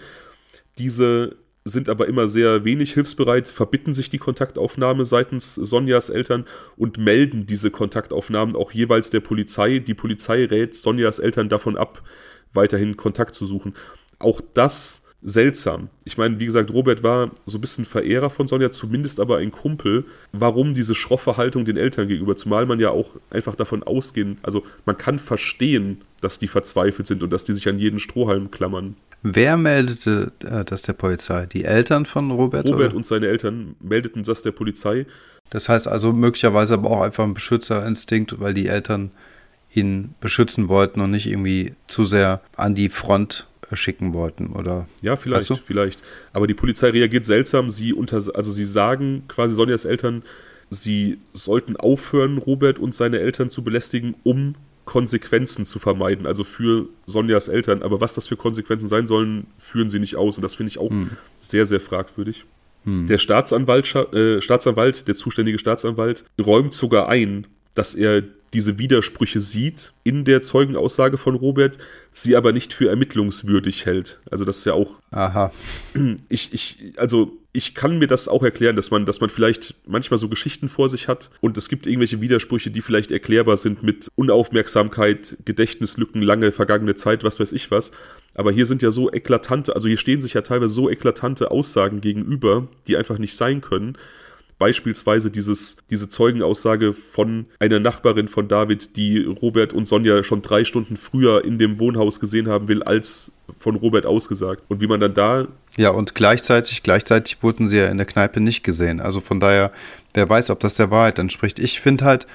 Diese sind aber immer sehr wenig hilfsbereit, verbitten sich die Kontaktaufnahme seitens Sonjas Eltern und melden diese Kontaktaufnahmen auch jeweils der Polizei. Die Polizei rät Sonjas Eltern davon ab, weiterhin Kontakt zu suchen. Auch das seltsam. Ich meine, wie gesagt, Robert war so ein bisschen Verehrer von Sonja, zumindest aber ein Kumpel. Warum diese schroffe Haltung den Eltern gegenüber? Zumal man ja auch einfach davon ausgehen, also man kann verstehen, dass die verzweifelt sind und dass die sich an jeden Strohhalm klammern. Wer meldete äh, das der Polizei? Die Eltern von Robert? Robert oder? und seine Eltern meldeten das der Polizei. Das heißt also möglicherweise aber auch einfach ein Beschützerinstinkt, weil die Eltern ihn beschützen wollten und nicht irgendwie zu sehr an die Front schicken wollten, oder? Ja, vielleicht, vielleicht. Aber die Polizei reagiert seltsam. Sie unter, also sie sagen quasi Sonjas Eltern, sie sollten aufhören, Robert und seine Eltern zu belästigen, um Konsequenzen zu vermeiden, also für Sonjas Eltern. Aber was das für Konsequenzen sein sollen, führen sie nicht aus. Und das finde ich auch hm. sehr, sehr fragwürdig. Hm. Der Staatsanwalt, äh, Staatsanwalt, der zuständige Staatsanwalt, räumt sogar ein, dass er diese Widersprüche sieht in der Zeugenaussage von Robert, sie aber nicht für ermittlungswürdig hält. Also das ist ja auch. Aha. Ich, ich, also ich kann mir das auch erklären, dass man, dass man vielleicht manchmal so Geschichten vor sich hat und es gibt irgendwelche Widersprüche, die vielleicht erklärbar sind mit Unaufmerksamkeit, Gedächtnislücken, lange vergangene Zeit, was weiß ich was. Aber hier sind ja so eklatante, also hier stehen sich ja teilweise so eklatante Aussagen gegenüber, die einfach nicht sein können beispielsweise dieses, diese Zeugenaussage von einer Nachbarin von David, die Robert und Sonja schon drei Stunden früher in dem Wohnhaus gesehen haben will, als von Robert ausgesagt. Und wie man dann da. Ja, und gleichzeitig, gleichzeitig wurden sie ja in der Kneipe nicht gesehen. Also von daher, wer weiß, ob das der Wahrheit entspricht. Ich finde halt,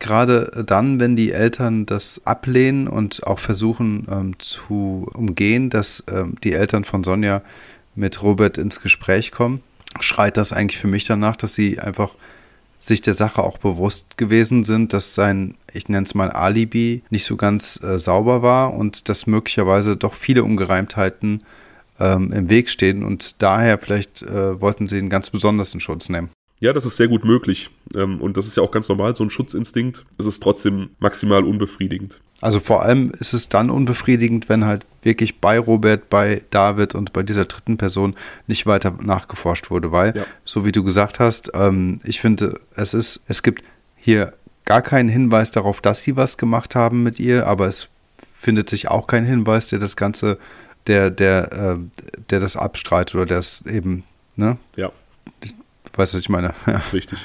gerade dann, wenn die Eltern das ablehnen und auch versuchen ähm, zu umgehen, dass ähm, die Eltern von Sonja mit Robert ins Gespräch kommen, schreit das eigentlich für mich danach, dass sie einfach sich der Sache auch bewusst gewesen sind, dass sein, ich nenne es mal Alibi, nicht so ganz äh, sauber war und dass möglicherweise doch viele Ungereimtheiten ähm, im Weg stehen und daher vielleicht äh, wollten sie ihn ganz besonders in Schutz nehmen. Ja, das ist sehr gut möglich. Ähm, und das ist ja auch ganz normal, so ein Schutzinstinkt. Es ist trotzdem maximal unbefriedigend. Also vor allem ist es dann unbefriedigend, wenn halt wirklich bei Robert, bei David und bei dieser dritten Person nicht weiter nachgeforscht wurde, weil, ja. so wie du gesagt hast, ähm, ich finde, es ist, es gibt hier gar keinen Hinweis darauf, dass sie was gemacht haben mit ihr, aber es findet sich auch kein Hinweis, der das Ganze, der, der, äh, der das abstreitet oder der es eben, ne? Ja. Weißt du, was ich meine? Ja. Richtig.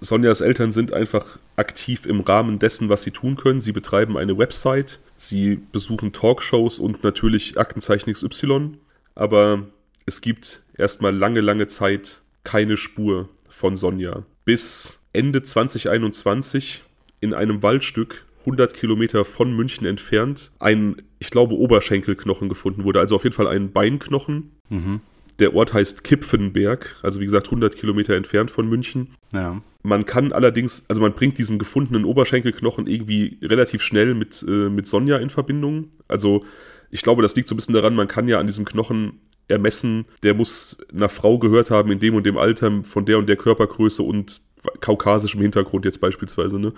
Sonjas Eltern sind einfach aktiv im Rahmen dessen, was sie tun können. Sie betreiben eine Website, sie besuchen Talkshows und natürlich Aktenzeichen XY. Aber es gibt erstmal lange, lange Zeit keine Spur von Sonja. Bis Ende 2021 in einem Waldstück 100 Kilometer von München entfernt ein, ich glaube, Oberschenkelknochen gefunden wurde. Also auf jeden Fall ein Beinknochen. Mhm. Der Ort heißt Kipfenberg, also wie gesagt 100 Kilometer entfernt von München. Ja. Man kann allerdings, also man bringt diesen gefundenen Oberschenkelknochen irgendwie relativ schnell mit, äh, mit Sonja in Verbindung. Also ich glaube, das liegt so ein bisschen daran, man kann ja an diesem Knochen ermessen, der muss einer Frau gehört haben in dem und dem Alter, von der und der Körpergröße und kaukasischem Hintergrund jetzt beispielsweise, ne?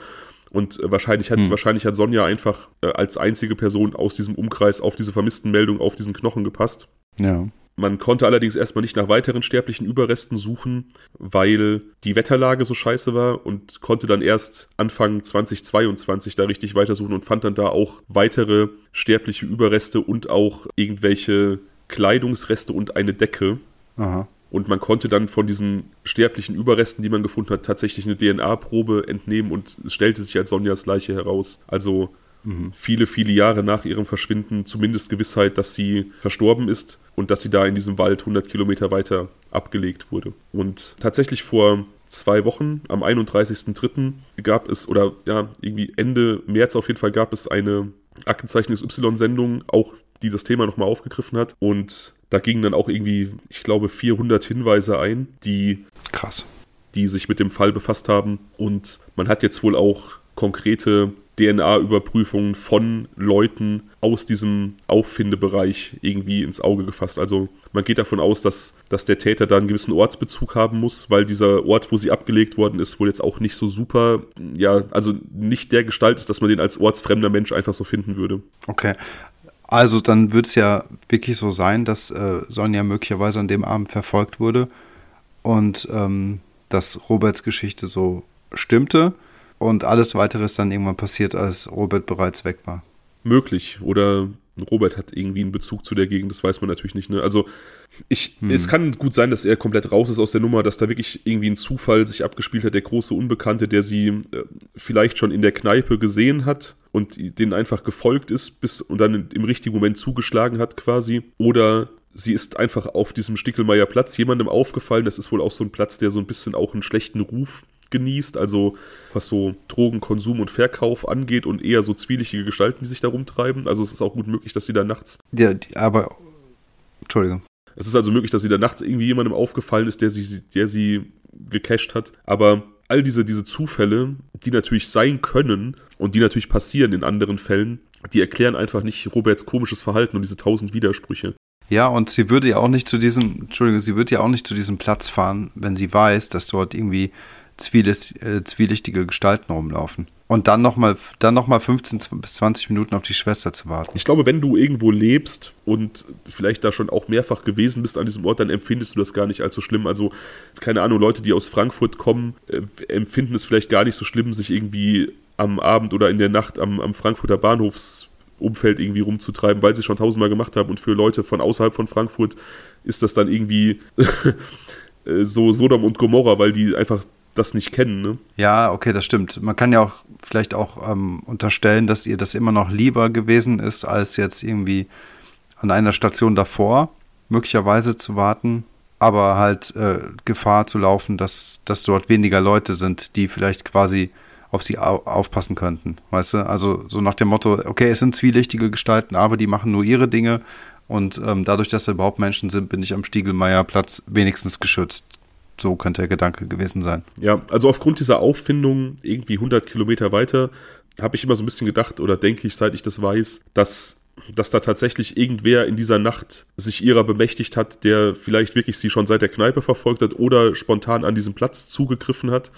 Und äh, wahrscheinlich hat, hm. wahrscheinlich hat Sonja einfach äh, als einzige Person aus diesem Umkreis auf diese vermissten Meldung auf diesen Knochen gepasst. Ja. Man konnte allerdings erstmal nicht nach weiteren sterblichen Überresten suchen, weil die Wetterlage so scheiße war und konnte dann erst Anfang 2022 da richtig weitersuchen und fand dann da auch weitere sterbliche Überreste und auch irgendwelche Kleidungsreste und eine Decke. Aha. Und man konnte dann von diesen sterblichen Überresten, die man gefunden hat, tatsächlich eine DNA-Probe entnehmen und es stellte sich als Sonjas Leiche heraus. Also mhm. viele, viele Jahre nach ihrem Verschwinden zumindest Gewissheit, dass sie verstorben ist und dass sie da in diesem Wald 100 Kilometer weiter abgelegt wurde. Und tatsächlich vor zwei Wochen, am 31.03. gab es, oder ja, irgendwie Ende März auf jeden Fall gab es eine Aktenzeichen Y-Sendung, auch die das Thema nochmal aufgegriffen hat. Und da gingen dann auch irgendwie, ich glaube, 400 Hinweise ein, die. Krass. Die sich mit dem Fall befasst haben. Und man hat jetzt wohl auch konkrete DNA-Überprüfungen von Leuten aus diesem Auffindebereich irgendwie ins Auge gefasst. Also man geht davon aus, dass, dass der Täter da einen gewissen Ortsbezug haben muss, weil dieser Ort, wo sie abgelegt worden ist, wohl jetzt auch nicht so super, ja, also nicht der Gestalt ist, dass man den als ortsfremder Mensch einfach so finden würde. Okay. Also dann wird es ja wirklich so sein, dass äh, Sonja möglicherweise an dem Abend verfolgt wurde und ähm, dass Roberts Geschichte so stimmte und alles weitere ist dann irgendwann passiert, als Robert bereits weg war. Möglich. Oder Robert hat irgendwie einen Bezug zu der Gegend, das weiß man natürlich nicht. Ne? Also ich, hm. es kann gut sein, dass er komplett raus ist aus der Nummer, dass da wirklich irgendwie ein Zufall sich abgespielt hat, der große Unbekannte, der sie äh, vielleicht schon in der Kneipe gesehen hat und denen einfach gefolgt ist bis und dann im richtigen Moment zugeschlagen hat quasi. Oder sie ist einfach auf diesem Stickelmeier Platz jemandem aufgefallen. Das ist wohl auch so ein Platz, der so ein bisschen auch einen schlechten Ruf genießt, also was so Drogenkonsum und Verkauf angeht und eher so zwielichtige Gestalten, die sich da rumtreiben. Also es ist auch gut möglich, dass sie da nachts. Ja, aber. Entschuldigung. Es ist also möglich, dass sie da nachts irgendwie jemandem aufgefallen ist, der sie, der sie gecached hat. Aber all diese, diese Zufälle, die natürlich sein können und die natürlich passieren in anderen Fällen, die erklären einfach nicht Roberts komisches Verhalten und diese tausend Widersprüche. Ja, und sie würde ja auch nicht zu diesem, Entschuldigung, sie würde ja auch nicht zu diesem Platz fahren, wenn sie weiß, dass dort irgendwie zwielichtige Gestalten rumlaufen. Und dann nochmal dann noch mal 15 bis 20 Minuten auf die Schwester zu warten. Ich glaube, wenn du irgendwo lebst und vielleicht da schon auch mehrfach gewesen bist an diesem Ort, dann empfindest du das gar nicht so schlimm. Also, keine Ahnung, Leute, die aus Frankfurt kommen, äh, empfinden es vielleicht gar nicht so schlimm, sich irgendwie am Abend oder in der Nacht am, am Frankfurter Bahnhofsumfeld irgendwie rumzutreiben, weil sie es schon tausendmal gemacht haben. Und für Leute von außerhalb von Frankfurt ist das dann irgendwie äh, so Sodom und Gomorra, weil die einfach das nicht kennen. Ne? Ja, okay, das stimmt. Man kann ja auch vielleicht auch ähm, unterstellen, dass ihr das immer noch lieber gewesen ist, als jetzt irgendwie an einer Station davor möglicherweise zu warten, aber halt äh, Gefahr zu laufen, dass, dass dort weniger Leute sind, die vielleicht quasi auf sie au aufpassen könnten. Weißt du? Also so nach dem Motto, okay, es sind zwielichtige Gestalten, aber die machen nur ihre Dinge und ähm, dadurch, dass da überhaupt Menschen sind, bin ich am Stiegelmeierplatz wenigstens geschützt. So könnte der Gedanke gewesen sein. Ja, also aufgrund dieser Auffindung irgendwie 100 Kilometer weiter habe ich immer so ein bisschen gedacht oder denke ich, seit ich das weiß, dass dass da tatsächlich irgendwer in dieser Nacht sich ihrer bemächtigt hat, der vielleicht wirklich sie schon seit der Kneipe verfolgt hat oder spontan an diesem Platz zugegriffen hat.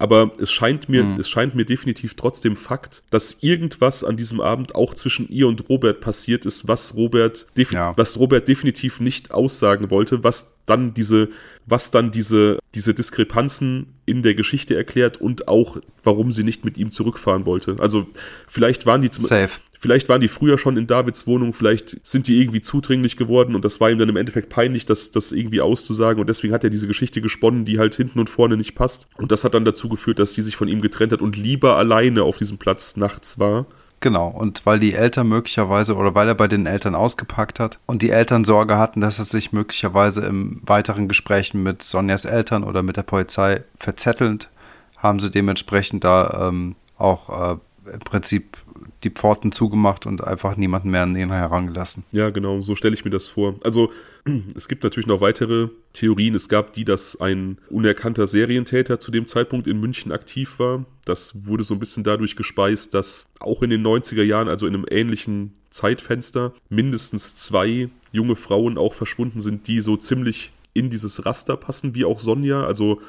Aber es scheint mir, mhm. es scheint mir definitiv trotzdem Fakt, dass irgendwas an diesem Abend auch zwischen ihr und Robert passiert ist, was Robert, ja. was Robert definitiv nicht aussagen wollte, was dann diese, was dann diese, diese Diskrepanzen in der Geschichte erklärt und auch, warum sie nicht mit ihm zurückfahren wollte. Also vielleicht waren die zum, Safe. Vielleicht waren die früher schon in Davids Wohnung, vielleicht sind die irgendwie zudringlich geworden und das war ihm dann im Endeffekt peinlich, das, das irgendwie auszusagen und deswegen hat er diese Geschichte gesponnen, die halt hinten und vorne nicht passt. Und das hat dann dazu geführt, dass sie sich von ihm getrennt hat und lieber alleine auf diesem Platz nachts war. Genau, und weil die Eltern möglicherweise oder weil er bei den Eltern ausgepackt hat und die Eltern Sorge hatten, dass er sich möglicherweise im weiteren Gesprächen mit Sonjas Eltern oder mit der Polizei verzettelt, haben sie dementsprechend da ähm, auch äh, im Prinzip die Pforten zugemacht und einfach niemanden mehr an ihn herangelassen. Ja, genau, so stelle ich mir das vor. Also es gibt natürlich noch weitere Theorien. Es gab die, dass ein unerkannter Serientäter zu dem Zeitpunkt in München aktiv war. Das wurde so ein bisschen dadurch gespeist, dass auch in den 90er Jahren, also in einem ähnlichen Zeitfenster, mindestens zwei junge Frauen auch verschwunden sind, die so ziemlich in dieses Raster passen, wie auch Sonja, also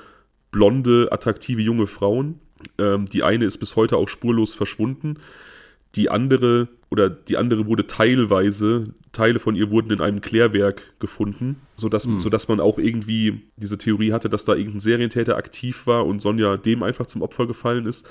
blonde, attraktive junge Frauen. Ähm, die eine ist bis heute auch spurlos verschwunden. Die andere oder die andere wurde teilweise, Teile von ihr wurden in einem Klärwerk gefunden, sodass, mhm. sodass man auch irgendwie diese Theorie hatte, dass da irgendein Serientäter aktiv war und Sonja dem einfach zum Opfer gefallen ist.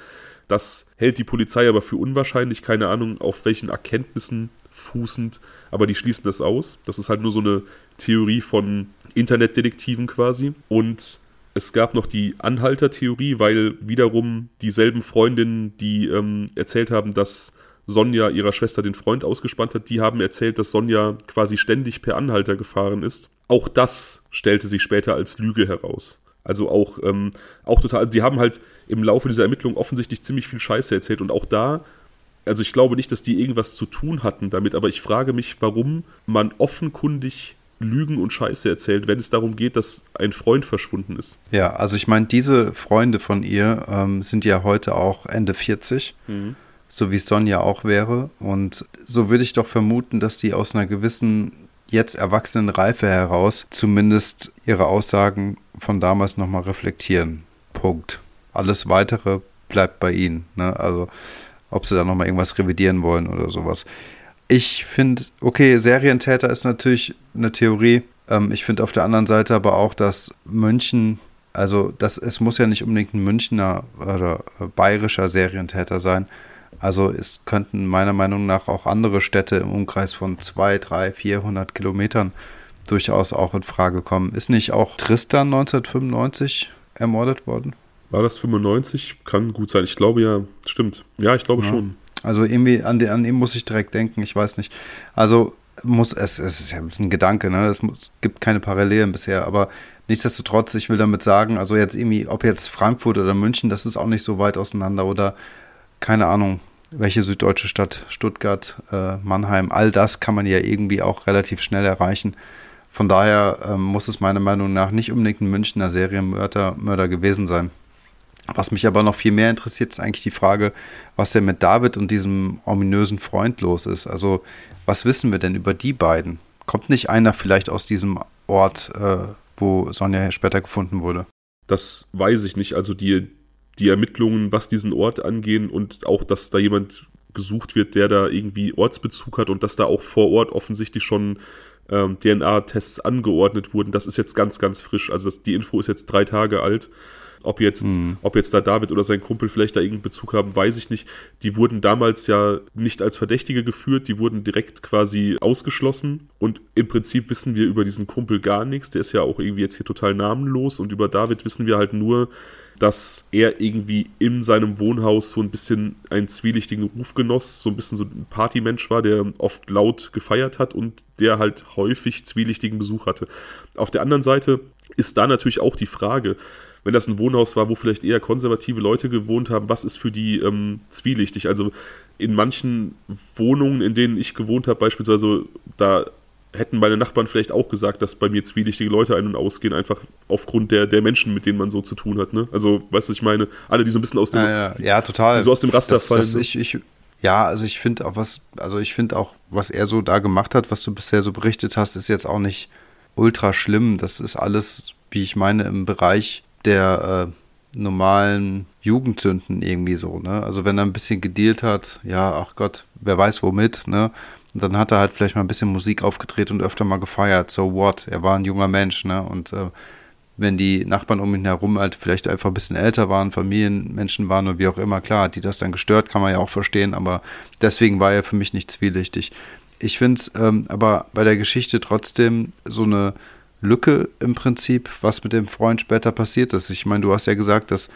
Das hält die Polizei aber für unwahrscheinlich, keine Ahnung, auf welchen Erkenntnissen fußend, aber die schließen das aus. Das ist halt nur so eine Theorie von Internetdetektiven quasi. Und es gab noch die Anhalter-Theorie, weil wiederum dieselben Freundinnen, die ähm, erzählt haben, dass Sonja ihrer Schwester den Freund ausgespannt hat, die haben erzählt, dass Sonja quasi ständig per Anhalter gefahren ist. Auch das stellte sich später als Lüge heraus. Also auch, ähm, auch total, also die haben halt im Laufe dieser Ermittlung offensichtlich ziemlich viel Scheiße erzählt und auch da, also ich glaube nicht, dass die irgendwas zu tun hatten damit, aber ich frage mich, warum man offenkundig Lügen und Scheiße erzählt, wenn es darum geht, dass ein Freund verschwunden ist. Ja, also ich meine, diese Freunde von ihr ähm, sind ja heute auch Ende 40. Mhm so wie Sonja auch wäre. Und so würde ich doch vermuten, dass die aus einer gewissen jetzt erwachsenen Reife heraus zumindest ihre Aussagen von damals nochmal reflektieren. Punkt. Alles weitere bleibt bei ihnen. Ne? Also ob sie da nochmal irgendwas revidieren wollen oder sowas. Ich finde, okay, Serientäter ist natürlich eine Theorie. Ähm, ich finde auf der anderen Seite aber auch, dass München, also das, es muss ja nicht unbedingt ein Münchner oder bayerischer Serientäter sein, also es könnten meiner Meinung nach auch andere Städte im Umkreis von 2, 3, 400 Kilometern durchaus auch in Frage kommen. Ist nicht auch Tristan 1995 ermordet worden? War das 95? Kann gut sein. Ich glaube ja, stimmt. Ja, ich glaube ja. schon. Also irgendwie an, den, an ihn muss ich direkt denken, ich weiß nicht. Also muss es, es ist ja ein Gedanke, ne? Es muss, gibt keine Parallelen bisher, aber nichtsdestotrotz, ich will damit sagen, also jetzt irgendwie, ob jetzt Frankfurt oder München, das ist auch nicht so weit auseinander oder keine Ahnung, welche süddeutsche Stadt, Stuttgart, äh, Mannheim, all das kann man ja irgendwie auch relativ schnell erreichen. Von daher ähm, muss es meiner Meinung nach nicht unbedingt ein Münchner Serienmörder Mörder gewesen sein. Was mich aber noch viel mehr interessiert, ist eigentlich die Frage, was denn mit David und diesem ominösen Freund los ist. Also, was wissen wir denn über die beiden? Kommt nicht einer vielleicht aus diesem Ort, äh, wo Sonja später gefunden wurde? Das weiß ich nicht. Also, die, die Ermittlungen, was diesen Ort angehen und auch, dass da jemand gesucht wird, der da irgendwie Ortsbezug hat und dass da auch vor Ort offensichtlich schon ähm, DNA-Tests angeordnet wurden, das ist jetzt ganz, ganz frisch. Also das, die Info ist jetzt drei Tage alt. Ob jetzt, mhm. ob jetzt da David oder sein Kumpel vielleicht da irgendeinen Bezug haben, weiß ich nicht. Die wurden damals ja nicht als Verdächtige geführt, die wurden direkt quasi ausgeschlossen. Und im Prinzip wissen wir über diesen Kumpel gar nichts. Der ist ja auch irgendwie jetzt hier total namenlos. Und über David wissen wir halt nur, dass er irgendwie in seinem Wohnhaus so ein bisschen einen zwielichtigen Ruf genoss, so ein bisschen so ein Partymensch war, der oft laut gefeiert hat und der halt häufig zwielichtigen Besuch hatte. Auf der anderen Seite ist da natürlich auch die Frage, wenn das ein Wohnhaus war, wo vielleicht eher konservative Leute gewohnt haben, was ist für die ähm, zwielichtig? Also in manchen Wohnungen, in denen ich gewohnt habe, beispielsweise, da hätten meine Nachbarn vielleicht auch gesagt, dass bei mir zwielichtige Leute ein- und ausgehen, einfach aufgrund der, der Menschen, mit denen man so zu tun hat. Ne? Also, weißt du, ich meine, alle, die so ein bisschen aus dem, ja, ja. ja total. so aus dem Raster das, fallen. Das, ne? ich, ich, ja, also ich finde auch was, also ich finde auch, was er so da gemacht hat, was du bisher so berichtet hast, ist jetzt auch nicht ultra schlimm. Das ist alles, wie ich meine, im Bereich der äh, normalen Jugendsünden irgendwie so, ne? Also wenn er ein bisschen gedealt hat, ja, ach Gott, wer weiß womit, ne? Und dann hat er halt vielleicht mal ein bisschen Musik aufgedreht und öfter mal gefeiert. So what? Er war ein junger Mensch, ne? Und äh, wenn die Nachbarn um ihn herum halt vielleicht einfach ein bisschen älter waren, Familienmenschen waren und wie auch immer, klar, hat die das dann gestört, kann man ja auch verstehen, aber deswegen war er für mich nicht zwielichtig. Ich finde es ähm, aber bei der Geschichte trotzdem so eine Lücke im Prinzip, was mit dem Freund später passiert ist. Ich meine, du hast ja gesagt, dass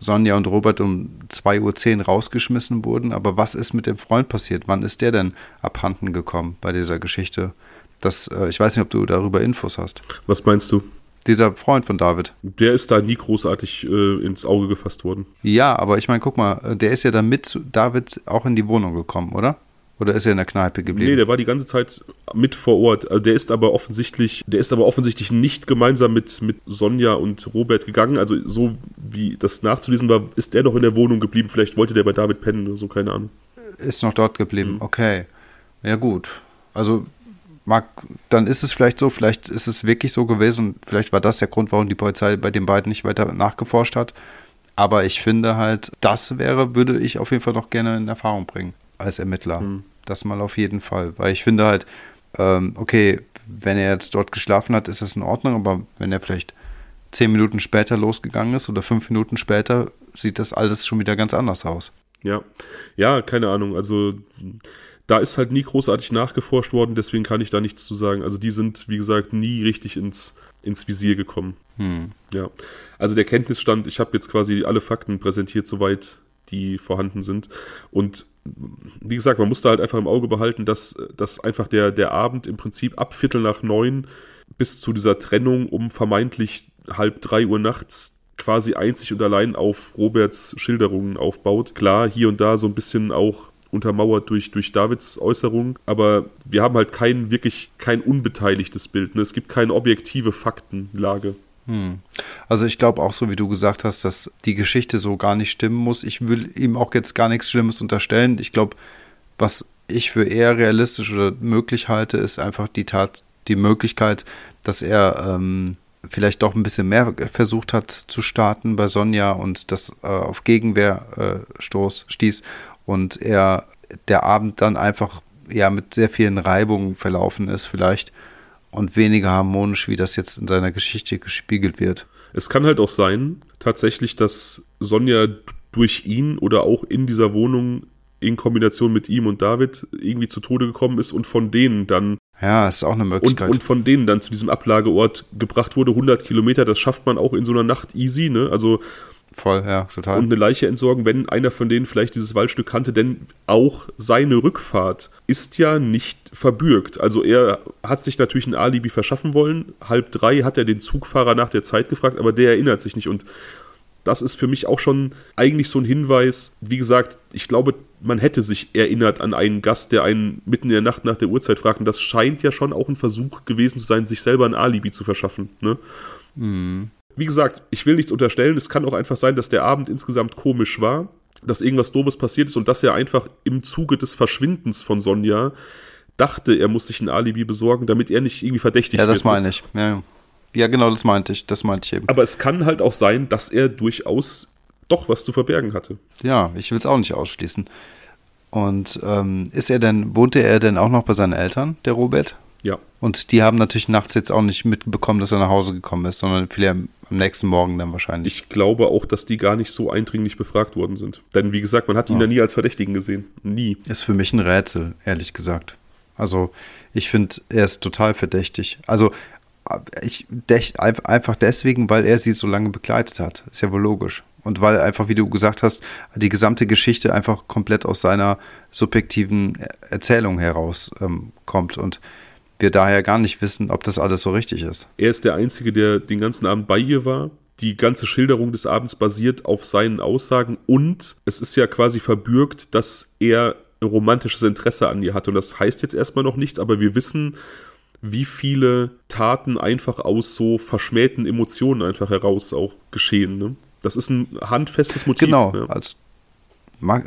Sonja und Robert um 2.10 Uhr rausgeschmissen wurden. Aber was ist mit dem Freund passiert? Wann ist der denn abhanden gekommen bei dieser Geschichte? Das, äh, ich weiß nicht, ob du darüber Infos hast. Was meinst du? Dieser Freund von David. Der ist da nie großartig äh, ins Auge gefasst worden. Ja, aber ich meine, guck mal, der ist ja dann mit David auch in die Wohnung gekommen, oder? Oder ist er in der Kneipe geblieben? Nee, der war die ganze Zeit mit vor Ort. Also der ist aber offensichtlich, der ist aber offensichtlich nicht gemeinsam mit, mit Sonja und Robert gegangen. Also so wie das nachzulesen war, ist der doch in der Wohnung geblieben. Vielleicht wollte der bei David pennen oder so, keine Ahnung. Ist noch dort geblieben, mhm. okay. Ja gut. Also mag, dann ist es vielleicht so, vielleicht ist es wirklich so gewesen und vielleicht war das der Grund, warum die Polizei bei den beiden nicht weiter nachgeforscht hat. Aber ich finde halt, das wäre, würde ich auf jeden Fall noch gerne in Erfahrung bringen als Ermittler. Mhm. Das mal auf jeden Fall. Weil ich finde halt, ähm, okay, wenn er jetzt dort geschlafen hat, ist das in Ordnung, aber wenn er vielleicht zehn Minuten später losgegangen ist oder fünf Minuten später, sieht das alles schon wieder ganz anders aus. Ja, ja, keine Ahnung. Also da ist halt nie großartig nachgeforscht worden, deswegen kann ich da nichts zu sagen. Also die sind, wie gesagt, nie richtig ins, ins Visier gekommen. Hm. Ja, also der Kenntnisstand, ich habe jetzt quasi alle Fakten präsentiert, soweit die vorhanden sind. Und wie gesagt, man musste halt einfach im Auge behalten, dass, dass einfach der, der Abend im Prinzip ab Viertel nach neun bis zu dieser Trennung um vermeintlich halb drei Uhr nachts quasi einzig und allein auf Roberts Schilderungen aufbaut. Klar, hier und da so ein bisschen auch untermauert durch, durch Davids Äußerungen, aber wir haben halt kein wirklich kein unbeteiligtes Bild. Ne? Es gibt keine objektive Faktenlage. Hm. Also ich glaube auch so, wie du gesagt hast, dass die Geschichte so gar nicht stimmen muss. Ich will ihm auch jetzt gar nichts Schlimmes unterstellen. Ich glaube, was ich für eher realistisch oder möglich halte, ist einfach die Tat, die Möglichkeit, dass er ähm, vielleicht doch ein bisschen mehr versucht hat zu starten bei Sonja und das äh, auf Gegenwehrstoß äh, stieß und er der Abend dann einfach ja mit sehr vielen Reibungen verlaufen ist vielleicht und weniger harmonisch, wie das jetzt in seiner Geschichte gespiegelt wird. Es kann halt auch sein, tatsächlich, dass Sonja durch ihn oder auch in dieser Wohnung in Kombination mit ihm und David irgendwie zu Tode gekommen ist und von denen dann. Ja, ist auch eine Möglichkeit. Und, und von denen dann zu diesem Ablageort gebracht wurde. 100 Kilometer, das schafft man auch in so einer Nacht easy, ne? Also Voll, ja, total. Und eine Leiche entsorgen, wenn einer von denen vielleicht dieses Waldstück kannte, denn auch seine Rückfahrt ist ja nicht verbürgt. Also er hat sich natürlich ein Alibi verschaffen wollen. Halb drei hat er den Zugfahrer nach der Zeit gefragt, aber der erinnert sich nicht. Und das ist für mich auch schon eigentlich so ein Hinweis. Wie gesagt, ich glaube, man hätte sich erinnert an einen Gast, der einen mitten in der Nacht nach der Uhrzeit fragt. Und das scheint ja schon auch ein Versuch gewesen zu sein, sich selber ein Alibi zu verschaffen. Ne? Mhm. Wie gesagt, ich will nichts unterstellen. Es kann auch einfach sein, dass der Abend insgesamt komisch war, dass irgendwas Doofes passiert ist und dass er einfach im Zuge des Verschwindens von Sonja dachte, er muss sich ein Alibi besorgen, damit er nicht irgendwie verdächtig wird. Ja, das meine ich. Ja, ja, genau, das meinte ich. Das meinte ich eben. Aber es kann halt auch sein, dass er durchaus doch was zu verbergen hatte. Ja, ich will es auch nicht ausschließen. Und ähm, ist er denn, wohnte er denn auch noch bei seinen Eltern, der Robert? Ja. Und die haben natürlich nachts jetzt auch nicht mitbekommen, dass er nach Hause gekommen ist, sondern viele am nächsten Morgen dann wahrscheinlich. Ich glaube auch, dass die gar nicht so eindringlich befragt worden sind. Denn wie gesagt, man hat ihn ja, ja nie als Verdächtigen gesehen. Nie. Ist für mich ein Rätsel, ehrlich gesagt. Also ich finde, er ist total verdächtig. Also ich einfach deswegen, weil er sie so lange begleitet hat. Ist ja wohl logisch. Und weil einfach, wie du gesagt hast, die gesamte Geschichte einfach komplett aus seiner subjektiven Erzählung heraus ähm, kommt und wir daher gar nicht wissen, ob das alles so richtig ist. Er ist der Einzige, der den ganzen Abend bei ihr war. Die ganze Schilderung des Abends basiert auf seinen Aussagen und es ist ja quasi verbürgt, dass er romantisches Interesse an ihr hatte. Und das heißt jetzt erstmal noch nichts, aber wir wissen, wie viele Taten einfach aus so verschmähten Emotionen einfach heraus auch geschehen. Ne? Das ist ein handfestes Motiv. Genau, ja. als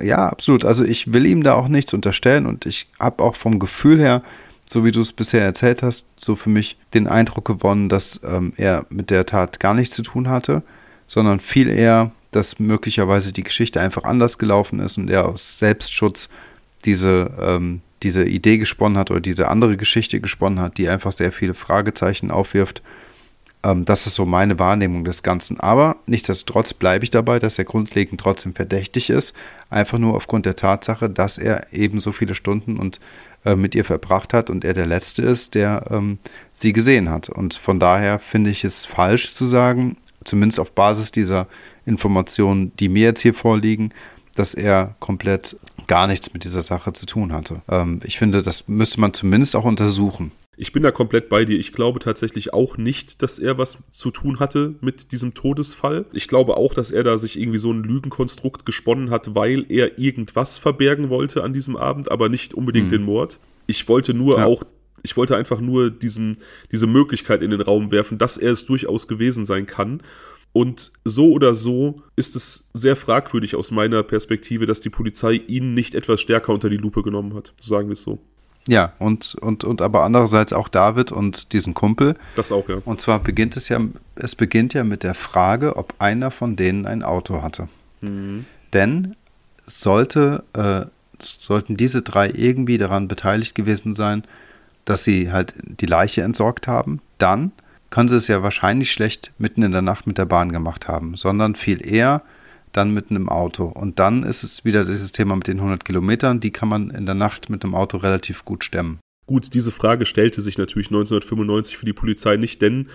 ja, absolut. Also ich will ihm da auch nichts unterstellen und ich habe auch vom Gefühl her, so wie du es bisher erzählt hast, so für mich den Eindruck gewonnen, dass ähm, er mit der Tat gar nichts zu tun hatte, sondern viel eher, dass möglicherweise die Geschichte einfach anders gelaufen ist und er aus Selbstschutz diese, ähm, diese Idee gesponnen hat oder diese andere Geschichte gesponnen hat, die einfach sehr viele Fragezeichen aufwirft. Ähm, das ist so meine Wahrnehmung des Ganzen. Aber nichtsdestotrotz bleibe ich dabei, dass er grundlegend trotzdem verdächtig ist. Einfach nur aufgrund der Tatsache, dass er eben so viele Stunden und äh, mit ihr verbracht hat und er der Letzte ist, der ähm, sie gesehen hat. Und von daher finde ich es falsch zu sagen, zumindest auf Basis dieser Informationen, die mir jetzt hier vorliegen, dass er komplett gar nichts mit dieser Sache zu tun hatte. Ähm, ich finde, das müsste man zumindest auch untersuchen. Ich bin da komplett bei dir. Ich glaube tatsächlich auch nicht, dass er was zu tun hatte mit diesem Todesfall. Ich glaube auch, dass er da sich irgendwie so ein Lügenkonstrukt gesponnen hat, weil er irgendwas verbergen wollte an diesem Abend, aber nicht unbedingt hm. den Mord. Ich wollte nur ja. auch, ich wollte einfach nur diesen, diese Möglichkeit in den Raum werfen, dass er es durchaus gewesen sein kann. Und so oder so ist es sehr fragwürdig aus meiner Perspektive, dass die Polizei ihn nicht etwas stärker unter die Lupe genommen hat. Sagen wir es so. Ja, und, und, und aber andererseits auch David und diesen Kumpel. Das auch, ja. Und zwar beginnt es ja, es beginnt ja mit der Frage, ob einer von denen ein Auto hatte. Mhm. Denn sollte, äh, sollten diese drei irgendwie daran beteiligt gewesen sein, dass sie halt die Leiche entsorgt haben, dann können sie es ja wahrscheinlich schlecht mitten in der Nacht mit der Bahn gemacht haben, sondern viel eher dann mit einem Auto. Und dann ist es wieder dieses Thema mit den 100 Kilometern, die kann man in der Nacht mit einem Auto relativ gut stemmen. Gut, diese Frage stellte sich natürlich 1995 für die Polizei nicht, denn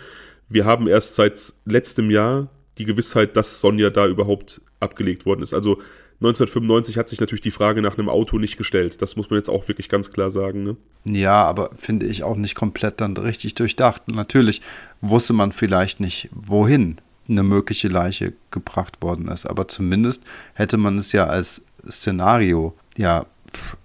wir haben erst seit letztem Jahr die Gewissheit, dass Sonja da überhaupt abgelegt worden ist. Also 1995 hat sich natürlich die Frage nach einem Auto nicht gestellt. Das muss man jetzt auch wirklich ganz klar sagen. Ne? Ja, aber finde ich auch nicht komplett dann richtig durchdacht. Natürlich wusste man vielleicht nicht, wohin eine mögliche Leiche gebracht worden ist. Aber zumindest hätte man es ja als Szenario ja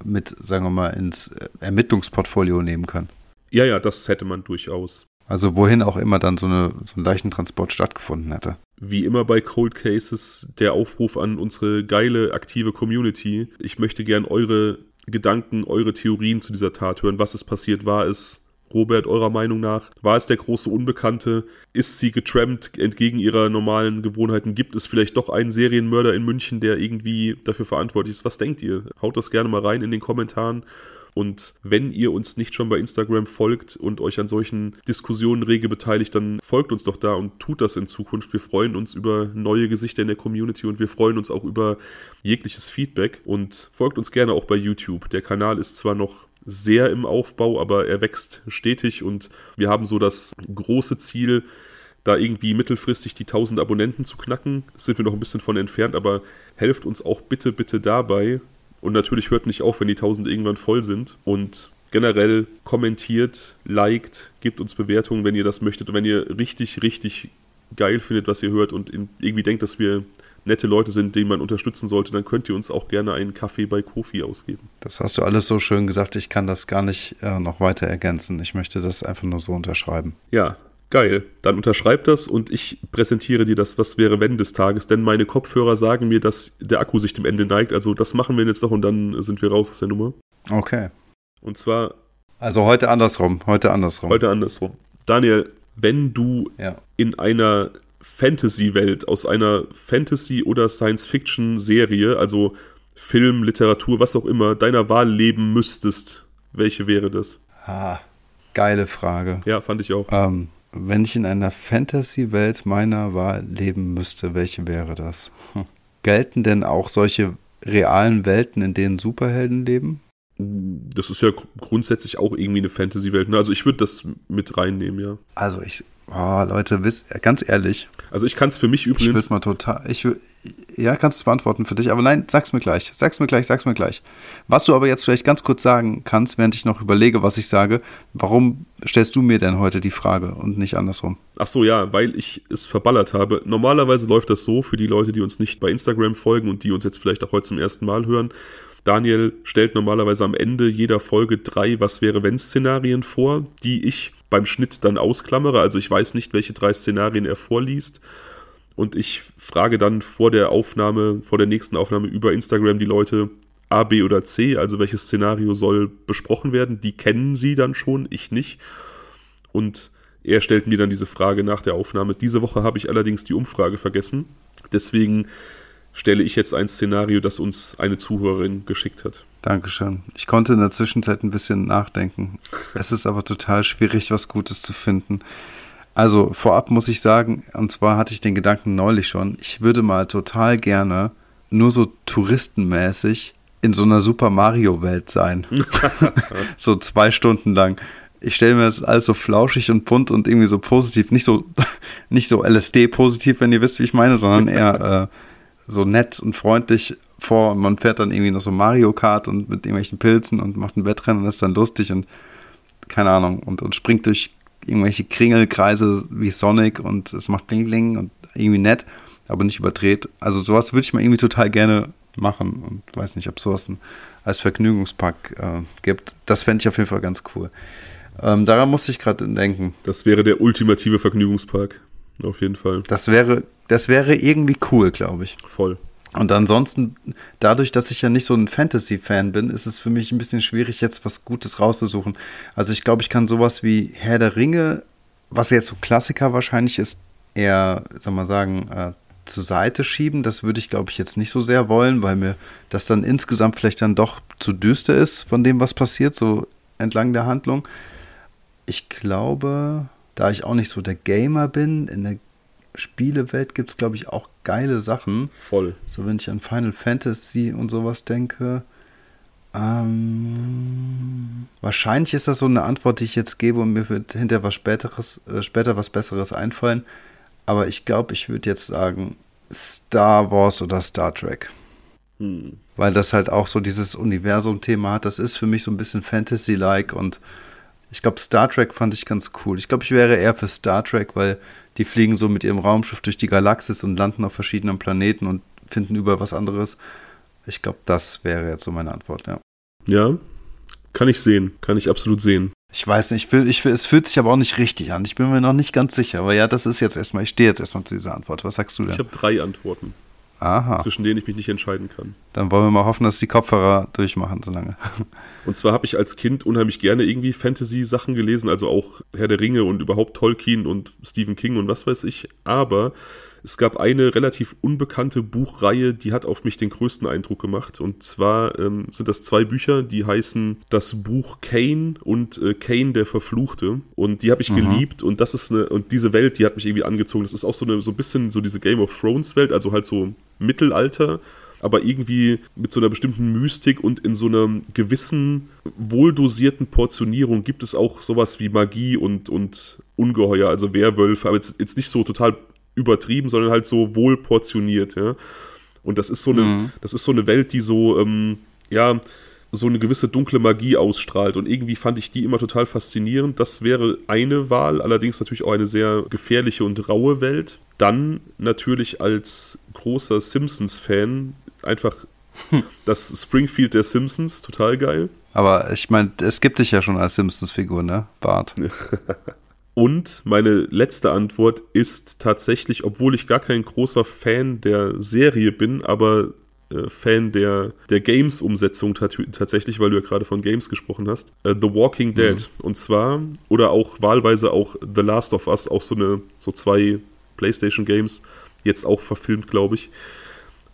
mit, sagen wir mal, ins Ermittlungsportfolio nehmen können. Ja, ja, das hätte man durchaus. Also wohin auch immer dann so, eine, so ein Leichentransport stattgefunden hätte. Wie immer bei Cold Cases der Aufruf an unsere geile, aktive Community. Ich möchte gern eure Gedanken, eure Theorien zu dieser Tat hören. Was ist passiert? War es Robert, eurer Meinung nach? War es der große Unbekannte? Ist sie getrampt entgegen ihrer normalen Gewohnheiten? Gibt es vielleicht doch einen Serienmörder in München, der irgendwie dafür verantwortlich ist? Was denkt ihr? Haut das gerne mal rein in den Kommentaren. Und wenn ihr uns nicht schon bei Instagram folgt und euch an solchen Diskussionen rege beteiligt, dann folgt uns doch da und tut das in Zukunft. Wir freuen uns über neue Gesichter in der Community und wir freuen uns auch über jegliches Feedback und folgt uns gerne auch bei YouTube. Der Kanal ist zwar noch sehr im Aufbau, aber er wächst stetig und wir haben so das große Ziel, da irgendwie mittelfristig die 1000 Abonnenten zu knacken. Sind wir noch ein bisschen von entfernt, aber helft uns auch bitte, bitte dabei. Und natürlich hört nicht auf, wenn die 1000 irgendwann voll sind. Und generell kommentiert, liked, gebt uns Bewertungen, wenn ihr das möchtet. Und wenn ihr richtig, richtig geil findet, was ihr hört und irgendwie denkt, dass wir nette Leute sind, die man unterstützen sollte, dann könnt ihr uns auch gerne einen Kaffee bei Kofi ausgeben. Das hast du alles so schön gesagt, ich kann das gar nicht äh, noch weiter ergänzen. Ich möchte das einfach nur so unterschreiben. Ja, Geil, dann unterschreib das und ich präsentiere dir das Was wäre wenn des Tages, denn meine Kopfhörer sagen mir, dass der Akku sich dem Ende neigt. Also das machen wir jetzt noch und dann sind wir raus aus der Nummer. Okay. Und zwar. Also heute andersrum, heute andersrum. Heute andersrum. Daniel, wenn du ja. in einer Fantasy-Welt, aus einer Fantasy- oder Science-Fiction-Serie, also Film, Literatur, was auch immer, deiner Wahl leben müsstest, welche wäre das? Ah, geile Frage. Ja, fand ich auch. Ähm, Wenn ich in einer Fantasy-Welt meiner Wahl leben müsste, welche wäre das? Hm. Gelten denn auch solche realen Welten, in denen Superhelden leben? Das ist ja grundsätzlich auch irgendwie eine Fantasy-Welt. Ne? Also ich würde das mit reinnehmen, ja. Also ich, oh, Leute, ganz ehrlich. Also ich kann es für mich übrigens. Ich würde mal total, ich ja, kannst du beantworten für dich, aber nein, sag's mir gleich, sag's mir gleich, sag's mir gleich. Was du aber jetzt vielleicht ganz kurz sagen kannst, während ich noch überlege, was ich sage, warum stellst du mir denn heute die Frage und nicht andersrum? Ach so, ja, weil ich es verballert habe. Normalerweise läuft das so für die Leute, die uns nicht bei Instagram folgen und die uns jetzt vielleicht auch heute zum ersten Mal hören. Daniel stellt normalerweise am Ende jeder Folge drei Was wäre wenn Szenarien vor, die ich beim Schnitt dann ausklammere. Also ich weiß nicht, welche drei Szenarien er vorliest. Und ich frage dann vor der Aufnahme, vor der nächsten Aufnahme über Instagram die Leute A, B oder C, also welches Szenario soll besprochen werden. Die kennen sie dann schon, ich nicht. Und er stellt mir dann diese Frage nach der Aufnahme. Diese Woche habe ich allerdings die Umfrage vergessen. Deswegen stelle ich jetzt ein Szenario, das uns eine Zuhörerin geschickt hat. Dankeschön. Ich konnte in der Zwischenzeit ein bisschen nachdenken. Es ist aber total schwierig, was Gutes zu finden. Also vorab muss ich sagen, und zwar hatte ich den Gedanken neulich schon, ich würde mal total gerne nur so touristenmäßig in so einer Super Mario Welt sein. so zwei Stunden lang. Ich stelle mir das alles so flauschig und bunt und irgendwie so positiv, nicht so, nicht so LSD positiv, wenn ihr wisst, wie ich meine, sondern eher äh, so nett und freundlich vor und man fährt dann irgendwie noch so Mario Kart und mit irgendwelchen Pilzen und macht ein Wettrennen und ist dann lustig und keine Ahnung und, und springt durch irgendwelche Kringelkreise wie Sonic und es macht Bling Bling und irgendwie nett, aber nicht überdreht. Also sowas würde ich mal irgendwie total gerne machen und weiß nicht, ob sowas ein, als Vergnügungspark äh, gibt. Das fände ich auf jeden Fall ganz cool. Ähm, daran musste ich gerade denken. Das wäre der ultimative Vergnügungspark. Auf jeden Fall. Das wäre, das wäre irgendwie cool, glaube ich. Voll. Und ansonsten, dadurch, dass ich ja nicht so ein Fantasy-Fan bin, ist es für mich ein bisschen schwierig, jetzt was Gutes rauszusuchen. Also ich glaube, ich kann sowas wie Herr der Ringe, was jetzt so Klassiker wahrscheinlich ist, eher, soll man sagen, äh, zur Seite schieben. Das würde ich, glaube ich, jetzt nicht so sehr wollen, weil mir das dann insgesamt vielleicht dann doch zu düster ist von dem, was passiert, so entlang der Handlung. Ich glaube, da ich auch nicht so der Gamer bin, in der Spielewelt gibt es, glaube ich, auch geile Sachen. Voll. So, wenn ich an Final Fantasy und sowas denke. Ähm, wahrscheinlich ist das so eine Antwort, die ich jetzt gebe und mir wird hinterher was Späteres, äh, später was Besseres einfallen. Aber ich glaube, ich würde jetzt sagen Star Wars oder Star Trek. Hm. Weil das halt auch so dieses Universum-Thema hat. Das ist für mich so ein bisschen Fantasy-like und ich glaube, Star Trek fand ich ganz cool. Ich glaube, ich wäre eher für Star Trek, weil die fliegen so mit ihrem Raumschiff durch die Galaxis und landen auf verschiedenen Planeten und finden über was anderes. Ich glaube, das wäre jetzt so meine Antwort, ja. Ja, kann ich sehen, kann ich absolut sehen. Ich weiß nicht, ich will, ich will, es fühlt sich aber auch nicht richtig an. Ich bin mir noch nicht ganz sicher. Aber ja, das ist jetzt erstmal, ich stehe jetzt erstmal zu dieser Antwort. Was sagst du denn? Ich habe drei Antworten. Aha. zwischen denen ich mich nicht entscheiden kann. Dann wollen wir mal hoffen, dass die Kopfhörer durchmachen so lange. Und zwar habe ich als Kind unheimlich gerne irgendwie Fantasy-Sachen gelesen, also auch Herr der Ringe und überhaupt Tolkien und Stephen King und was weiß ich. Aber es gab eine relativ unbekannte Buchreihe, die hat auf mich den größten Eindruck gemacht. Und zwar ähm, sind das zwei Bücher, die heißen Das Buch Kane und äh, Kane der Verfluchte. Und die habe ich mhm. geliebt. Und das ist eine, und diese Welt, die hat mich irgendwie angezogen. Das ist auch so eine, so ein bisschen so diese Game of Thrones Welt, also halt so Mittelalter aber irgendwie mit so einer bestimmten Mystik und in so einer gewissen wohldosierten Portionierung gibt es auch sowas wie Magie und, und Ungeheuer, also Werwölfe, aber jetzt, jetzt nicht so total übertrieben, sondern halt so wohl portioniert, ja. Und das ist so eine, mhm. das ist so eine Welt, die so, ähm, ja, so eine gewisse dunkle Magie ausstrahlt. Und irgendwie fand ich die immer total faszinierend. Das wäre eine Wahl, allerdings natürlich auch eine sehr gefährliche und raue Welt. Dann natürlich als großer Simpsons-Fan einfach hm. das Springfield der Simpsons, total geil. Aber ich meine, es gibt dich ja schon als Simpsons-Figur, ne? Bart. Und meine letzte Antwort ist tatsächlich, obwohl ich gar kein großer Fan der Serie bin, aber äh, Fan der, der Games-Umsetzung tatsächlich, weil du ja gerade von Games gesprochen hast. Äh, The Walking Dead. Mhm. Und zwar, oder auch wahlweise auch The Last of Us, auch so eine, so zwei PlayStation-Games, jetzt auch verfilmt, glaube ich.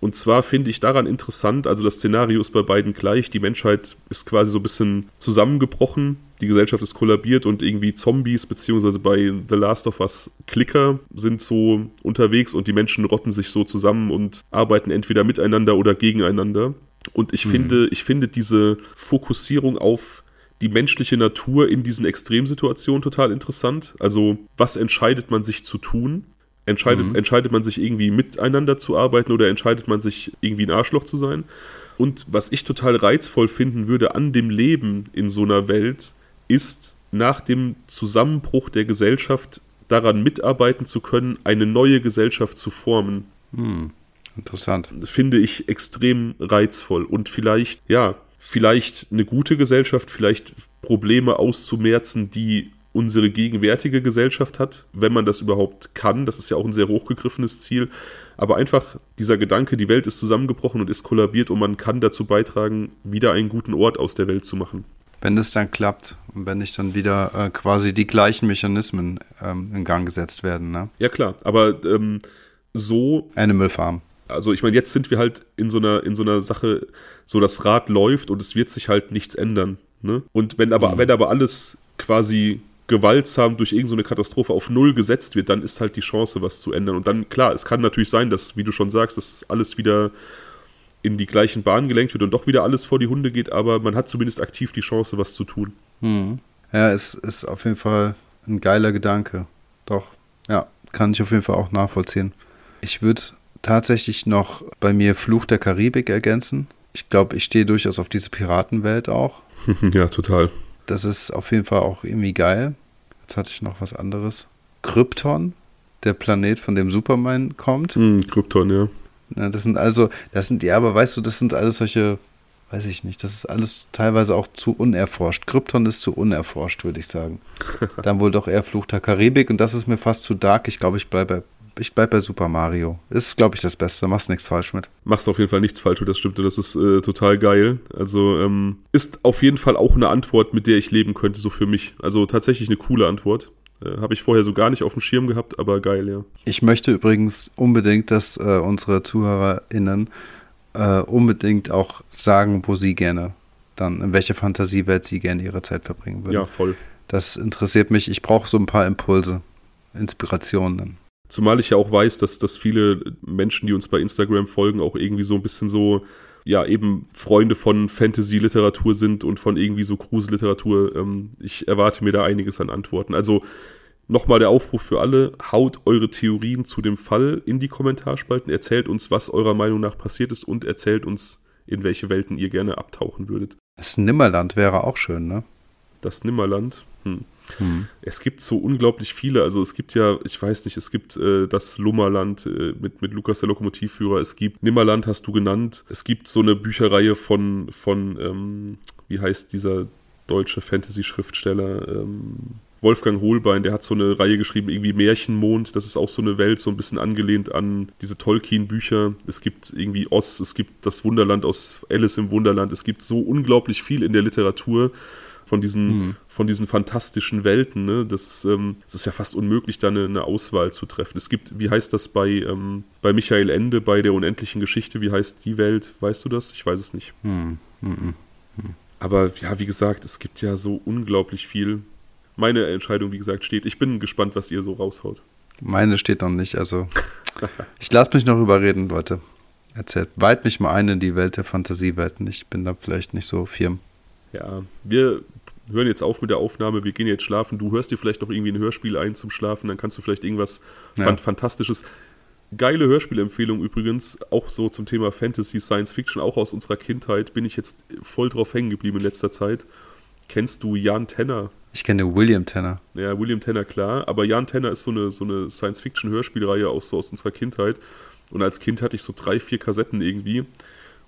Und zwar finde ich daran interessant, also das Szenario ist bei beiden gleich, die Menschheit ist quasi so ein bisschen zusammengebrochen die Gesellschaft ist kollabiert und irgendwie Zombies, beziehungsweise bei The Last of Us Klicker sind so unterwegs und die Menschen rotten sich so zusammen und arbeiten entweder miteinander oder gegeneinander. Und ich mhm. finde, ich finde diese Fokussierung auf die menschliche Natur in diesen Extremsituationen total interessant. Also, was entscheidet man sich zu tun? Entscheidet, mhm. entscheidet man sich irgendwie miteinander zu arbeiten oder entscheidet man sich irgendwie ein Arschloch zu sein? Und was ich total reizvoll finden würde an dem Leben in so einer Welt, ist nach dem Zusammenbruch der Gesellschaft daran mitarbeiten zu können, eine neue Gesellschaft zu formen. Hm, interessant. Finde ich extrem reizvoll und vielleicht, ja, vielleicht eine gute Gesellschaft, vielleicht Probleme auszumerzen, die unsere gegenwärtige Gesellschaft hat, wenn man das überhaupt kann. Das ist ja auch ein sehr hochgegriffenes Ziel. Aber einfach dieser Gedanke, die Welt ist zusammengebrochen und ist kollabiert und man kann dazu beitragen, wieder einen guten Ort aus der Welt zu machen. Wenn es dann klappt und wenn nicht dann wieder äh, quasi die gleichen Mechanismen ähm, in Gang gesetzt werden. Ne? Ja klar, aber ähm, so. Animal Farm also ich meine, jetzt sind wir halt in so einer, in so einer Sache, so das Rad läuft und es wird sich halt nichts ändern. Ne? Und wenn aber, mhm. wenn aber alles quasi gewaltsam durch irgendeine so Katastrophe auf Null gesetzt wird, dann ist halt die Chance, was zu ändern. Und dann, klar, es kann natürlich sein, dass, wie du schon sagst, dass alles wieder in die gleichen Bahnen gelenkt wird und doch wieder alles vor die Hunde geht, aber man hat zumindest aktiv die Chance, was zu tun. Mhm. Ja, es ist auf jeden Fall ein geiler Gedanke. Doch, ja, kann ich auf jeden Fall auch nachvollziehen. Ich würde tatsächlich noch bei mir Fluch der Karibik ergänzen. Ich glaube, ich stehe durchaus auf diese Piratenwelt auch. ja, total. Das ist auf jeden Fall auch irgendwie geil. Jetzt hatte ich noch was anderes. Krypton, der Planet, von dem Superman kommt. Mm, Krypton, ja. Ja. Das sind also, das sind, ja, aber weißt du, das sind alles solche, weiß ich nicht, das ist alles teilweise auch zu unerforscht. Krypton ist zu unerforscht, würde ich sagen. Dann wohl doch eher Fluch der Karibik und das ist mir fast zu dark. Ich glaube, ich bleibe ich bleib bei Super Mario. Ist, glaube ich, das Beste. Machst nichts falsch mit. Machst auf jeden Fall nichts falsch mit, das stimmt. Das ist äh, total geil. Also ähm, ist auf jeden Fall auch eine Antwort, mit der ich leben könnte, so für mich. Also tatsächlich eine coole Antwort. Äh, Habe ich vorher so gar nicht auf dem Schirm gehabt, aber geil, ja. Ich möchte übrigens unbedingt, dass äh, unsere ZuhörerInnen äh, unbedingt auch sagen, wo sie gerne dann, in welche Fantasiewelt sie gerne ihre Zeit verbringen würden. Ja, voll. Das interessiert mich. Ich brauche so ein paar Impulse, Inspirationen. Zumal ich ja auch weiß, dass, dass viele Menschen, die uns bei Instagram folgen, auch irgendwie so ein bisschen so, ja, eben Freunde von Fantasy-Literatur sind und von irgendwie so Kruse-Literatur. Ähm, ich erwarte mir da einiges an Antworten. Also nochmal der Aufruf für alle, haut eure Theorien zu dem Fall in die Kommentarspalten, erzählt uns, was eurer Meinung nach passiert ist und erzählt uns, in welche Welten ihr gerne abtauchen würdet. Das Nimmerland wäre auch schön, ne? Das Nimmerland. Hm. Hm. Es gibt so unglaublich viele. Also es gibt ja, ich weiß nicht, es gibt äh, das Lummerland äh, mit, mit Lukas der Lokomotivführer. Es gibt Nimmerland, hast du genannt. Es gibt so eine Bücherreihe von, von ähm, wie heißt dieser deutsche Fantasy-Schriftsteller? Ähm, Wolfgang Hohlbein, der hat so eine Reihe geschrieben, irgendwie Märchenmond. Das ist auch so eine Welt, so ein bisschen angelehnt an diese Tolkien-Bücher. Es gibt irgendwie Oz, es gibt das Wunderland aus Alice im Wunderland. Es gibt so unglaublich viel in der Literatur von diesen, mhm. von diesen fantastischen Welten. Ne? Das, ähm, das ist ja fast unmöglich, da eine, eine, Auswahl zu treffen. Es gibt, wie heißt das bei, ähm, bei Michael Ende, bei der unendlichen Geschichte, wie heißt die Welt? Weißt du das? Ich weiß es nicht. Mhm. Mhm. Aber ja, wie gesagt, es gibt ja so unglaublich viel. Meine Entscheidung, wie gesagt, steht. Ich bin gespannt, was ihr so raushaut. Meine steht noch nicht. Also, ich lasse mich noch überreden, Leute. Erzählt, weit mich mal ein in die Welt der Fantasiewelten. Ich bin da vielleicht nicht so firm. Ja, wir hören jetzt auf mit der Aufnahme, wir gehen jetzt schlafen. Du hörst dir vielleicht noch irgendwie ein Hörspiel ein zum Schlafen, dann kannst du vielleicht irgendwas ja. Fantastisches. Geile Hörspielempfehlung übrigens, auch so zum Thema Fantasy, Science Fiction, auch aus unserer Kindheit, bin ich jetzt voll drauf hängen geblieben in letzter Zeit. Kennst du Jan Tenner? Ich kenne William Tenner. Ja, William Tenner, klar. Aber Jan Tenner ist so eine, so eine Science-Fiction-Hörspielreihe auch so aus unserer Kindheit. Und als Kind hatte ich so drei, vier Kassetten irgendwie.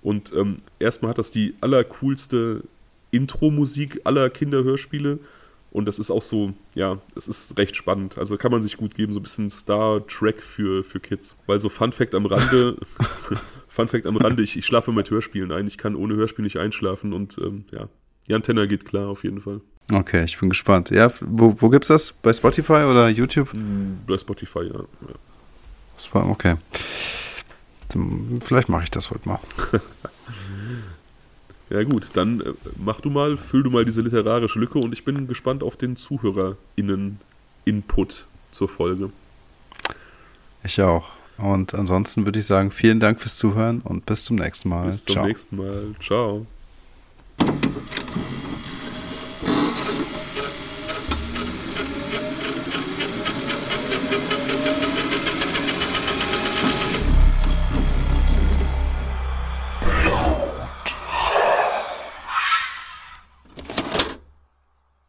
Und ähm, erstmal hat das die allercoolste Intro-Musik aller Kinderhörspiele. Und das ist auch so, ja, es ist recht spannend. Also kann man sich gut geben, so ein bisschen Star Trek für, für Kids. Weil so Fun Fact am Rande, Fun Fact am Rande, ich, ich schlafe mit Hörspielen ein. Ich kann ohne Hörspiel nicht einschlafen und ähm, ja, die Antenne geht klar auf jeden Fall. Okay, ich bin gespannt. Ja, wo, wo gibt's das? Bei Spotify oder YouTube? Hm, bei Spotify, ja. ja. Okay. Vielleicht mache ich das heute mal. Ja gut, dann äh, mach du mal, füll du mal diese literarische Lücke und ich bin gespannt auf den ZuhörerInnen-Input zur Folge. Ich auch. Und ansonsten würde ich sagen, vielen Dank fürs Zuhören und bis zum nächsten Mal. Bis zum Ciao. nächsten Mal. Ciao.